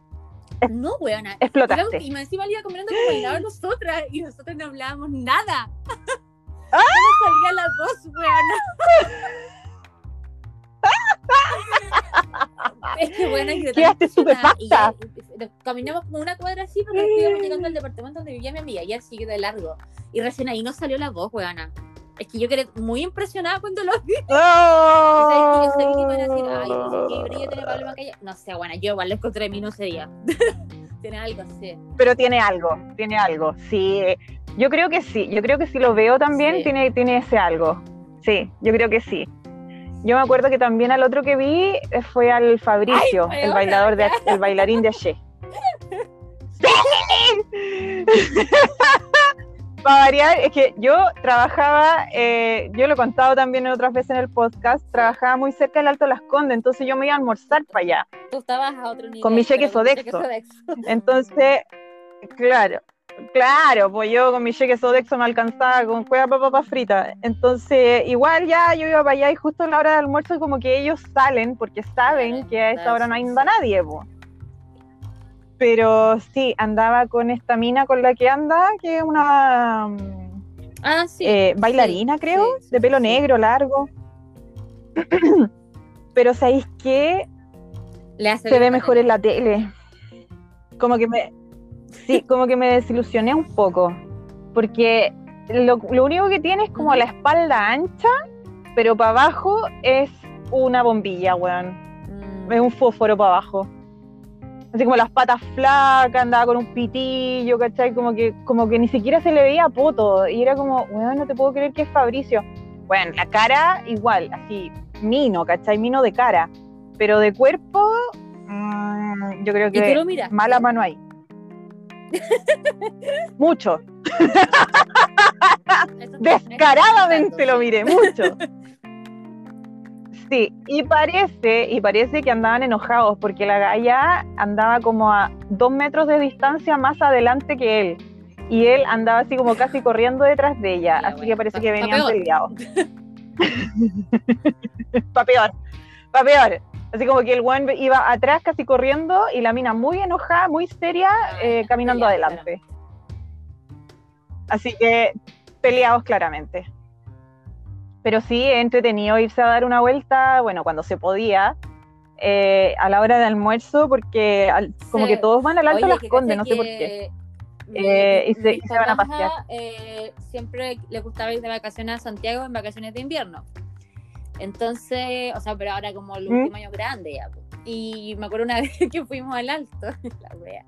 Es- No, weona. Explotaste. Y me encima iba caminando como al lado de nosotras. Y nosotros no hablábamos nada. ¡Ah! ¿Cómo salía la voz, weona? [LAUGHS] [LAUGHS] Es que bueno, y de tan Quedaste estupefacta. caminamos como una cuadra así porque íbamos llegando al departamento donde vivía mi amiga y él sigue de largo. Y recién ahí no salió la voz, weona. Es que yo quedé muy impresionada cuando lo vi. [LAUGHS] ¡Oh! ¿Sabes que yo sabía que iban a decir, ay, no sé qué brillo tiene Pablo Macaya? No sé, bueno, yo igual lo encontré en mí no ese día. [LAUGHS] tiene algo así. pero tiene algo, tiene algo, sí. Yo creo que sí, yo creo que si lo veo también Sí. tiene, tiene ese algo. Sí, yo creo que sí. Yo me acuerdo que también al otro que vi eh, fue al Fabricio, Ay, el bailador de [LAUGHS] el bailarín de Aché. [LAUGHS] Para variar, es que yo trabajaba, eh, yo lo he contado también otras veces en el podcast, trabajaba muy cerca del Alto Las Condes, entonces yo me iba a almorzar para allá. Tú estabas a otro nivel. Con mi cheque. Sodexo. Entonces, claro, claro, pues yo con mi cheque Sodexo me alcanzaba con cueva para papas fritas. Entonces, igual ya yo iba para allá y justo a la hora del almuerzo como que ellos salen porque saben que a esa hora no anda nadie, po. Pero sí, andaba con esta mina con la que anda, que es una Ah, sí. eh, bailarina, sí, creo, sí, de pelo negro, largo. [CLEARS THROAT] pero ¿sabéis qué? Le hace Se ve mejor en la tele. Como que me. Sí, como que me desilusioné un poco. Porque lo, lo único que tiene es como la espalda ancha, pero para abajo es una bombilla, weón. Mm. Es un fósforo para abajo. Así como las patas flacas, andaba con un pitillo, ¿cachai? Como que, como que ni siquiera se le veía poto. Y era como, weón, no te puedo creer que es Fabricio. Bueno, la cara igual, así, mino, ¿cachai? Mino de cara. Pero de cuerpo, mm, yo creo ¿Y tú que mala mano ahí. Mucho, descaradamente lo miré, mucho. [LAUGHS] Sí, y parece, y parece que andaban enojados porque la galla andaba como a dos metros de distancia más adelante que él. Y él andaba así como casi corriendo detrás de ella. Así que parece pa- que venían peleados. [LAUGHS] [LAUGHS] pa' peor, pa' peor. Así como que el buen iba atrás casi corriendo y la mina muy enojada, muy seria, Ah, eh, caminando adelante. Así que peleados claramente. Pero sí, entretenido irse a dar una vuelta, bueno, cuando se podía, eh, a la hora de almuerzo, porque al- como Sí. que todos van al Alto Oye, Las Condes, no sé por qué. mi- Eh, y se- y se van a pasear. eh, siempre les gustaba ir de vacaciones a Santiago en vacaciones de invierno. Entonces, o sea, pero ahora como el ¿Mm? último año grande ya. Y me acuerdo una [LAUGHS] vez que fuimos al alto, [LAUGHS] la wea.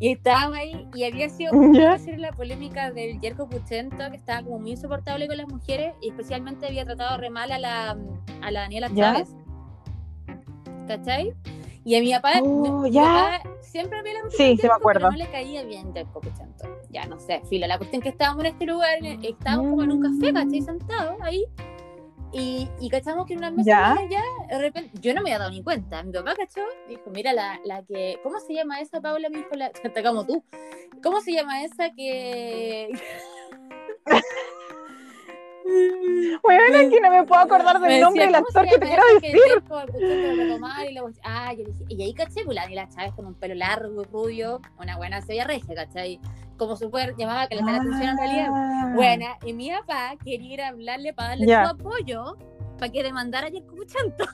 Y estábamos ahí y había sido [LAUGHS] Ya. hacer la polémica del Yerko Puchento, que estaba como muy insoportable con las mujeres y especialmente había tratado re mal a la, a la Daniela. Chávez. ¿Cachai? Y a mi papá, Oh, mi siempre había la Sí, me acuerdo. no le caía bien Yerko Puchento. Ya, no sé, filo. La cuestión que estábamos en este lugar, en- estábamos como en un café, ¿cachai? Sentados ahí. Y, y cachamos que en una mesa Ya. allá, de repente, yo no me había dado ni cuenta. Mi papá cachó, dijo, mira, la, la que, ¿cómo se llama esa, Paula? Me dijo, la, [LAUGHS] como tú. ¿Cómo se llama esa que...? [LAUGHS] [LAUGHS] Bueno, es que no me puedo acordar del nombre del ¿cómo se actor que te quiero esa que decir. Ah, yo dije, y ahí caché, pues la Chávez con un pelo largo y rubio, una buena se veía regia, ¿cachai? Como súper llamaba que le la atención en realidad. Ah. Buena, y mi papá quería ir a hablarle para darle su apoyo para que demandara a Yerko Puchento.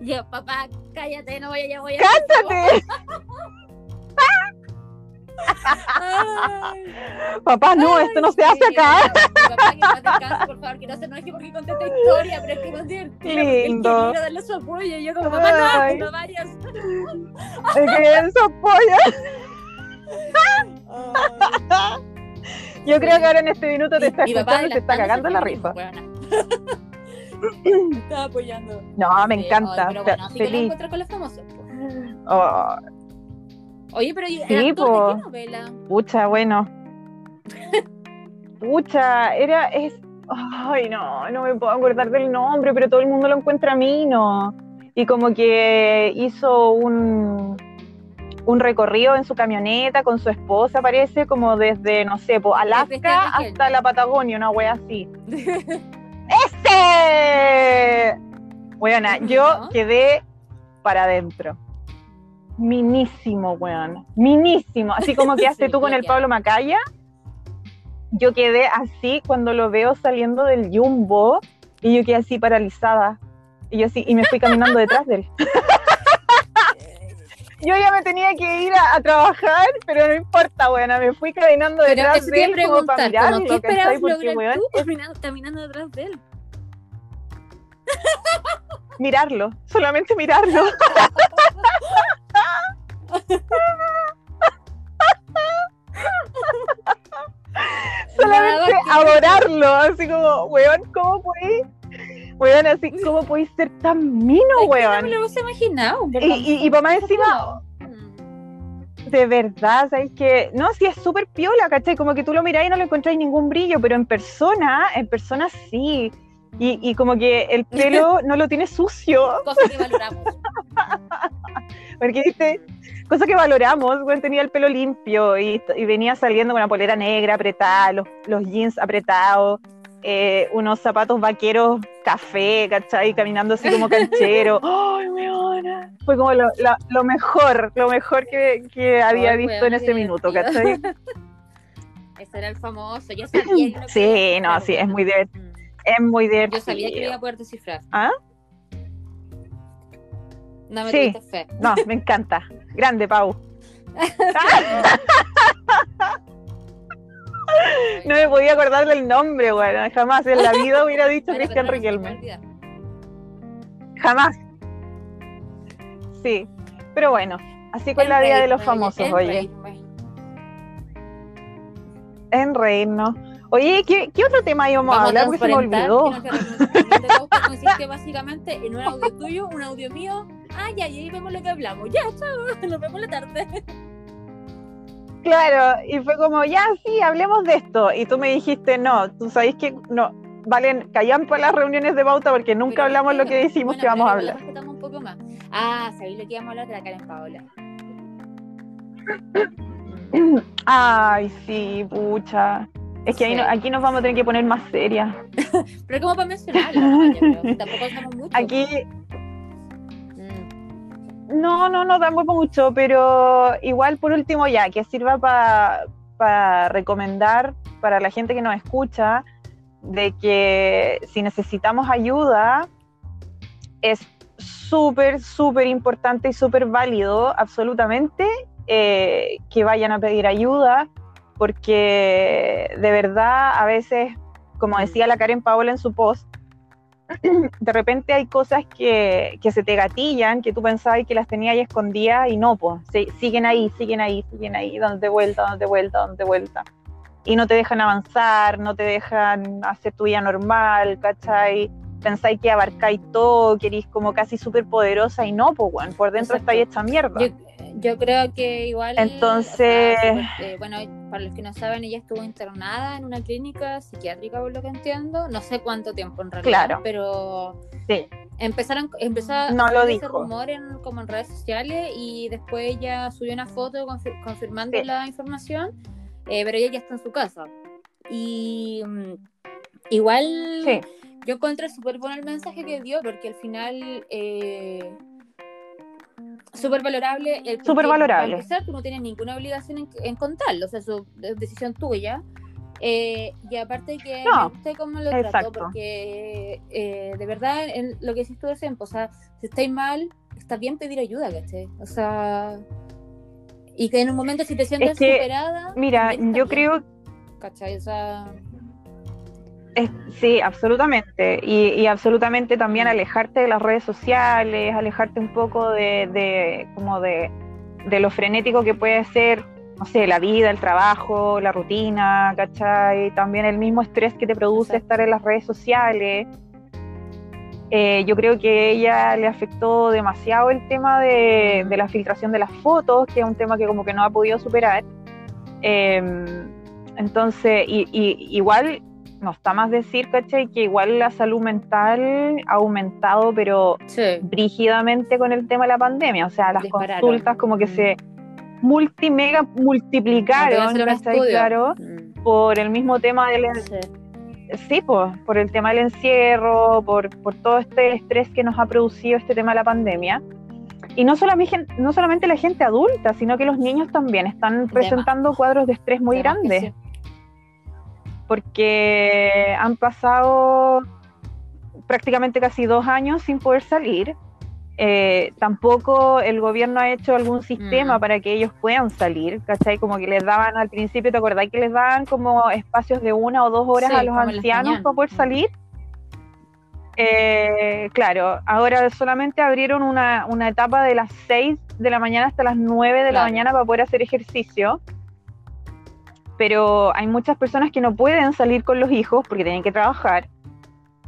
Y yo, papá, cállate, no voy a, ya voy a. ¡Cállate! [LAUGHS] Ay. Papá, no, esto no se hace Sí, acá. papá, que no descanse, por favor, que no se enoje porque conté esta historia, pero es que es divertido. Lindo. a darle su apoyo. Y yo, como, papá, Ay. no, no vayas. Es que eso apoya. Yo creo que ahora en este minuto te está Mi papá escuchando y te está cagando la risa. [COUGHS] estaba apoyando. No, me encanta. ay, pero o sea, bueno, así que lo feliz. con los famosos. pues. Oh, Oye, pero ¿y Sí, po. de qué novela? pucha, bueno. Pucha, era. Es... Ay, no, no me puedo acordar del nombre, pero todo el mundo lo encuentra a mí, ¿no? Y como que hizo un, un recorrido en su camioneta con su esposa, parece, como desde, no sé, po, Alaska Riquelme. hasta la Patagonia, una wea así. [LAUGHS] ¡Ese! Bueno, yo quedé para adentro. Minísimo, weón. Minísimo. Así como quedaste Sí, tú con el. Pablo Macaya. Yo quedé así cuando lo veo saliendo del jumbo y yo quedé así paralizada. Y yo así, y me fui caminando detrás de él. [LAUGHS] Yo ya me tenía que ir a, a trabajar, pero no importa, weón. Me fui caminando Pero detrás de él como para mirarlo, ¿qué esperabas lograr weón, tú caminando, caminando detrás de él? mirarlo, solamente mirarlo. [LAUGHS] [LAUGHS] solamente adorarlo, así como, weón, ¿cómo podéis? Weón, así, ¿cómo podéis ser tan mino, que No weón? me lo hubiese imaginado. Y, y, y para más encima, Mm. de verdad, ¿sabes que No, sí es súper piola, ¿cachai? Como que tú lo miráis y no le encontráis ningún brillo, pero en persona, en persona sí. Y, y como que el pelo no lo tiene sucio, Cosa que valoramos. [LAUGHS] porque viste, cosa que valoramos, weón, tenía el pelo limpio y, y venía saliendo con una polera negra apretada, los, los jeans apretados, eh, unos zapatos vaqueros café, ¿cachai? Caminando así como canchero. [LAUGHS] ¡Ay, weona! Fue como lo, mejor, lo mejor que, que había visto weón, en ese minuto. ¿cachai? [LAUGHS] Ese era el famoso. Yo sabía Sí, no, sí, es muy divertido. Mm. Es muy Yo divertido. sabía que lo iba a poder descifrar. ¿Ah? No me Sí. fe. No, me encanta. Grande, Pau. [LAUGHS] No me podía acordar del nombre, bueno. Jamás en la vida hubiera dicho Bueno, Cristian no Riquelme. olvida. Jamás. Sí. Pero bueno, así con la vida de los famosos, oye. En reírnos. Oye, ¿qué, qué otro tema íbamos a hablar? Porque se me olvidó. que Pauta consiste básicamente en un audio tuyo, un audio mío. Ah, ya, y ahí vemos lo que hablamos. Ya, chao, [LAUGHS] nos vemos la tarde. Claro, y fue como, ya, sí, hablemos de esto. Y tú me dijiste, no, tú sabéis que no, valen, callan para las reuniones de pauta porque nunca Pero hablamos lo que decimos bueno, que vamos a hablar. respetamos un poco más. Ah, sabéis lo que íbamos a hablar de la Karen Paola. [COUGHS] Ay, sí, pucha. Es que ahí Sí. no- aquí nos vamos a tener que poner más serias. [LAUGHS] Pero como para mencionarlo, [LAUGHS] tampoco somos muchos. Aquí. No, no, no tampoco mucho, pero igual por último ya, que sirva para recomendar para la gente que nos escucha de que si necesitamos ayuda, es súper, súper importante y súper válido, absolutamente, eh, que vayan a pedir ayuda, porque de verdad a veces, como decía la Karen Paola en su post, [CLEARS THROAT] de repente hay cosas que, que se te gatillan, que tú pensabas que las tenías ahí escondidas y no, pues, se- siguen ahí, siguen ahí, siguen ahí, dándote vuelta, dándote vuelta, dándote vuelta. Y no te dejan avanzar, no te dejan hacer tu vida normal, ¿cachai? Pensáis que abarcáis todo, que eres como casi súper poderosa y no, pues, bueno, por dentro Exacto. estáis hecha mierda. Yo, yo creo que igual. Entonces- o sea, súper- eh, bueno, para los que no saben, ella estuvo internada en una clínica psiquiátrica, por lo que entiendo. No sé cuánto tiempo en realidad. Claro. Pero Sí. empezaron, empezó a No lo dijo. rumor en, como en redes sociales y después ella subió una foto confir- confirmando Sí. la información, eh, pero ella ya está en su casa. Y mm, igual Sí. yo encontré súper bueno el mensaje que dio porque al final eh, súper valorable. el- Súper valorable. Empezar, tú no tienes ninguna obligación en, en contarlo, o sea, su es decisión tuya. Eh, y aparte que No, me gusté cómo lo trató, exacto. porque eh, de verdad, en lo que hiciste tú de tiempo, o sea, si estáis mal, está bien pedir ayuda, ¿cachai? O sea, y que en un momento si te sientes que, superada. Mira, yo bien, creo ¿cachai? O sea, Es- sí, absolutamente. Y, y absolutamente también alejarte de las redes sociales, alejarte un poco de, de- como de, de lo frenético que puede ser, no sé, la vida, el trabajo, la rutina, ¿cachai? También el mismo estrés que te produce estar en las redes sociales. Eh, yo creo que ella le afectó demasiado el tema de, de la filtración de las fotos, que es un tema que como que no ha podido superar. Eh, entonces, y, y- igual no está más decir, ¿cachai? Que igual la salud mental ha aumentado, pero sí. brígidamente con el tema de la pandemia. O sea, las Dispararon. consultas como que se multimega multiplicaron, ¿cachai? Claro, Mm, por el mismo tema del, sí. sí, por el tema del encierro, por, por todo este estrés que nos ha producido este tema de la pandemia. Y no solamente, no solamente la gente adulta, sino que los niños también están presentando cuadros de estrés muy De más que grandes, sí. Porque han pasado prácticamente casi dos años sin poder salir. Eh, tampoco el gobierno ha hecho algún sistema Mm. para que ellos puedan salir, ¿cachai? Como que les daban al principio, ¿te acordás que les daban como espacios de una o dos horas Sí, a los ancianos para poder salir? Eh, claro, ahora solamente abrieron una, una etapa de las 6 de la mañana hasta las 9 de la Claro. mañana para poder hacer ejercicio. Pero hay muchas personas que no pueden salir con los hijos porque tienen que trabajar.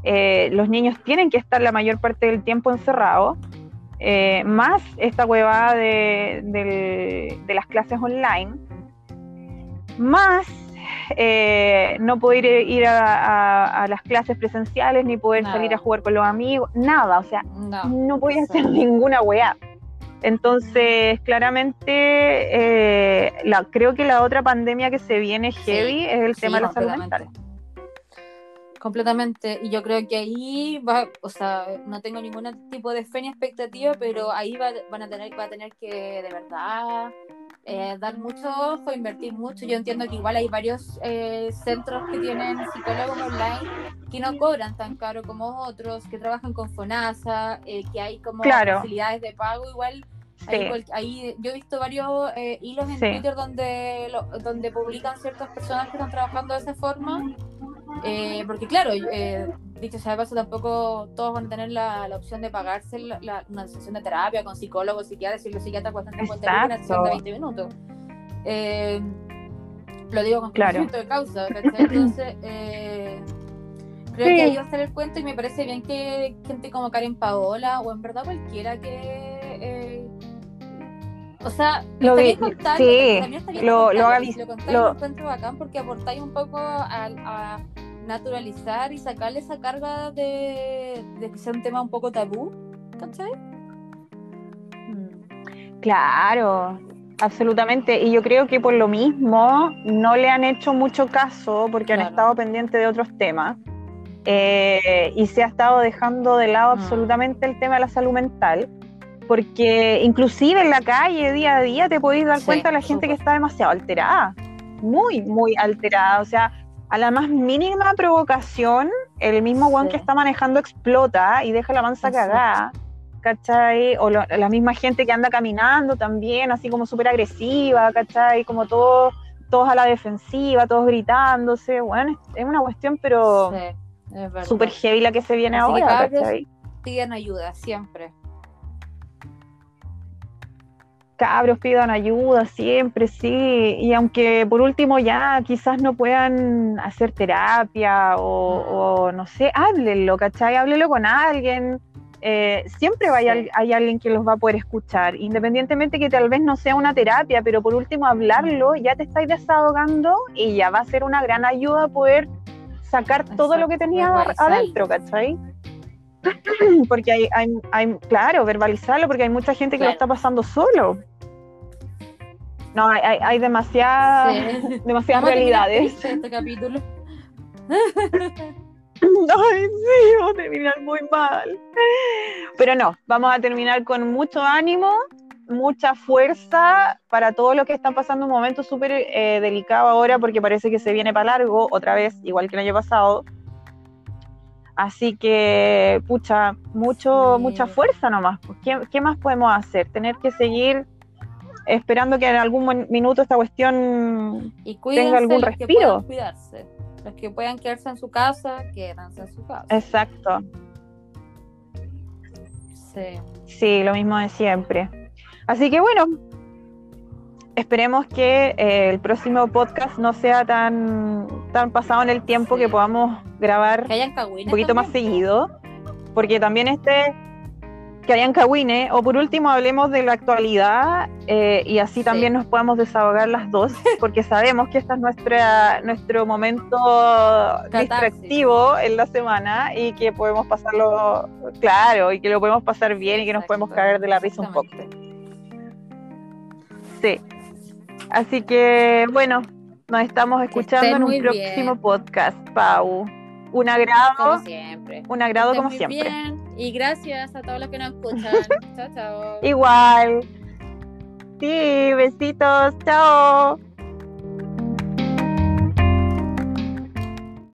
Eh, los niños tienen que estar la mayor parte del tiempo encerrados. Eh, más esta huevada de, del- de las clases online. Más eh, no poder ir a, a- a las clases presenciales ni poder Nada. salir a jugar con los amigos. Nada, o sea, No. no podía hacer ninguna weá. Entonces, claramente, eh, la, creo que la otra pandemia que se viene heavy es el Sí, tema de la salud mental. Completamente. Y yo creo que ahí va, o sea, no tengo ningún tipo de fe ni expectativa, pero ahí va, van a tener, va a tener que de verdad eh, dar mucho ojo, invertir mucho. Yo entiendo que igual hay varios eh, centros que tienen psicólogos online que no cobran tan caro como otros, que trabajan con FONASA, eh, que hay como facilidades de pago igual. Ahí, yo he visto varios hilos en Twitter donde, donde publican ciertas personas que están trabajando de esa forma. Porque claro, dicho sea de paso, tampoco todos van a tener la, la opción de pagarse la, una sesión de terapia con psicólogos, psiquiatras, y los psiquiatras cuestan 50 una sesión de 20 minutos. Eh, lo digo con claro. de causa, Entonces, [CLEARS THROAT] eh, creo que ahí va a estar el cuento y me parece bien que gente como Karen Paola o en verdad cualquiera que... Eh, o sea, lo vi, sí, lo, lo, lo, lo, encuentro bacán porque aportáis un poco a, a naturalizar y sacarle esa carga de, que sea un tema un poco tabú, ¿cachai? Mm. Claro, absolutamente. Y yo creo que por lo mismo no le han hecho mucho caso porque han estado pendientes de otros temas. Eh, y se ha estado dejando de lado mm. absolutamente el tema de la salud mental, porque inclusive en la calle día a día te podéis dar cuenta de la gente que está demasiado alterada, muy, muy alterada. O sea, a la más mínima provocación, el mismo Juan que está manejando explota y deja la mansa cagada. ¿Cachai? O la misma gente que anda caminando también, así como súper agresiva, ¿cachai? Como todos, todos a la defensiva, todos gritándose. Bueno, es una cuestión, pero súper heavy la que se viene ahora, ¿cachai? Piden ayuda, siempre cabros pidan ayuda siempre, sí, y aunque por último ya quizás no puedan hacer terapia o, no sé, háblenlo, ¿cachai? Háblenlo con alguien. Eh, siempre hay, alguien que los va a poder escuchar, independientemente que tal vez no sea una terapia, pero por último hablarlo, ya te estáis desahogando y ya va a ser una gran ayuda poder sacar todo lo que tenías adentro, ¿cachai? [CLEARS THROAT] porque hay, hay, claro, verbalizarlo, porque hay mucha gente que lo está pasando solo. No, hay, hay demasiadas, demasiadas realidades. Este capítulo. [LAUGHS] Ay, sí, vamos a terminar muy mal. Pero no, vamos a terminar con mucho ánimo, mucha fuerza para todo lo que están pasando un momento súper eh, delicado ahora porque parece que se viene para largo, otra vez, igual que el año pasado. Así que, pucha, mucho, mucha fuerza nomás. ¿Qué, ¿Qué, más podemos hacer? Tener que seguir esperando que en algún minuto esta cuestión tenga algún los respiro. Que cuidarse. Los que puedan quedarse en su casa, quédense en su casa. Exacto. Sí. Sí, lo mismo de siempre. Así que bueno, esperemos que eh, el próximo podcast no sea tan, tan pasado en el tiempo que podamos grabar un poquito más seguido, porque también este que hayan cagüines, o por último hablemos de la actualidad eh, y así también nos podamos desahogar las dos, porque sabemos que este es nuestra, nuestro momento distractivo en la semana y que podemos pasarlo claro y que lo podemos pasar bien y que nos podemos caer de la risa un poco. Sí. Así que, bueno, nos estamos escuchando en un próximo podcast, Pau. Un agrado. Como siempre. Un agrado como siempre. Y gracias a todos los que nos escuchan. [LAUGHS] chao, chao. Igual. Sí, besitos. Chao.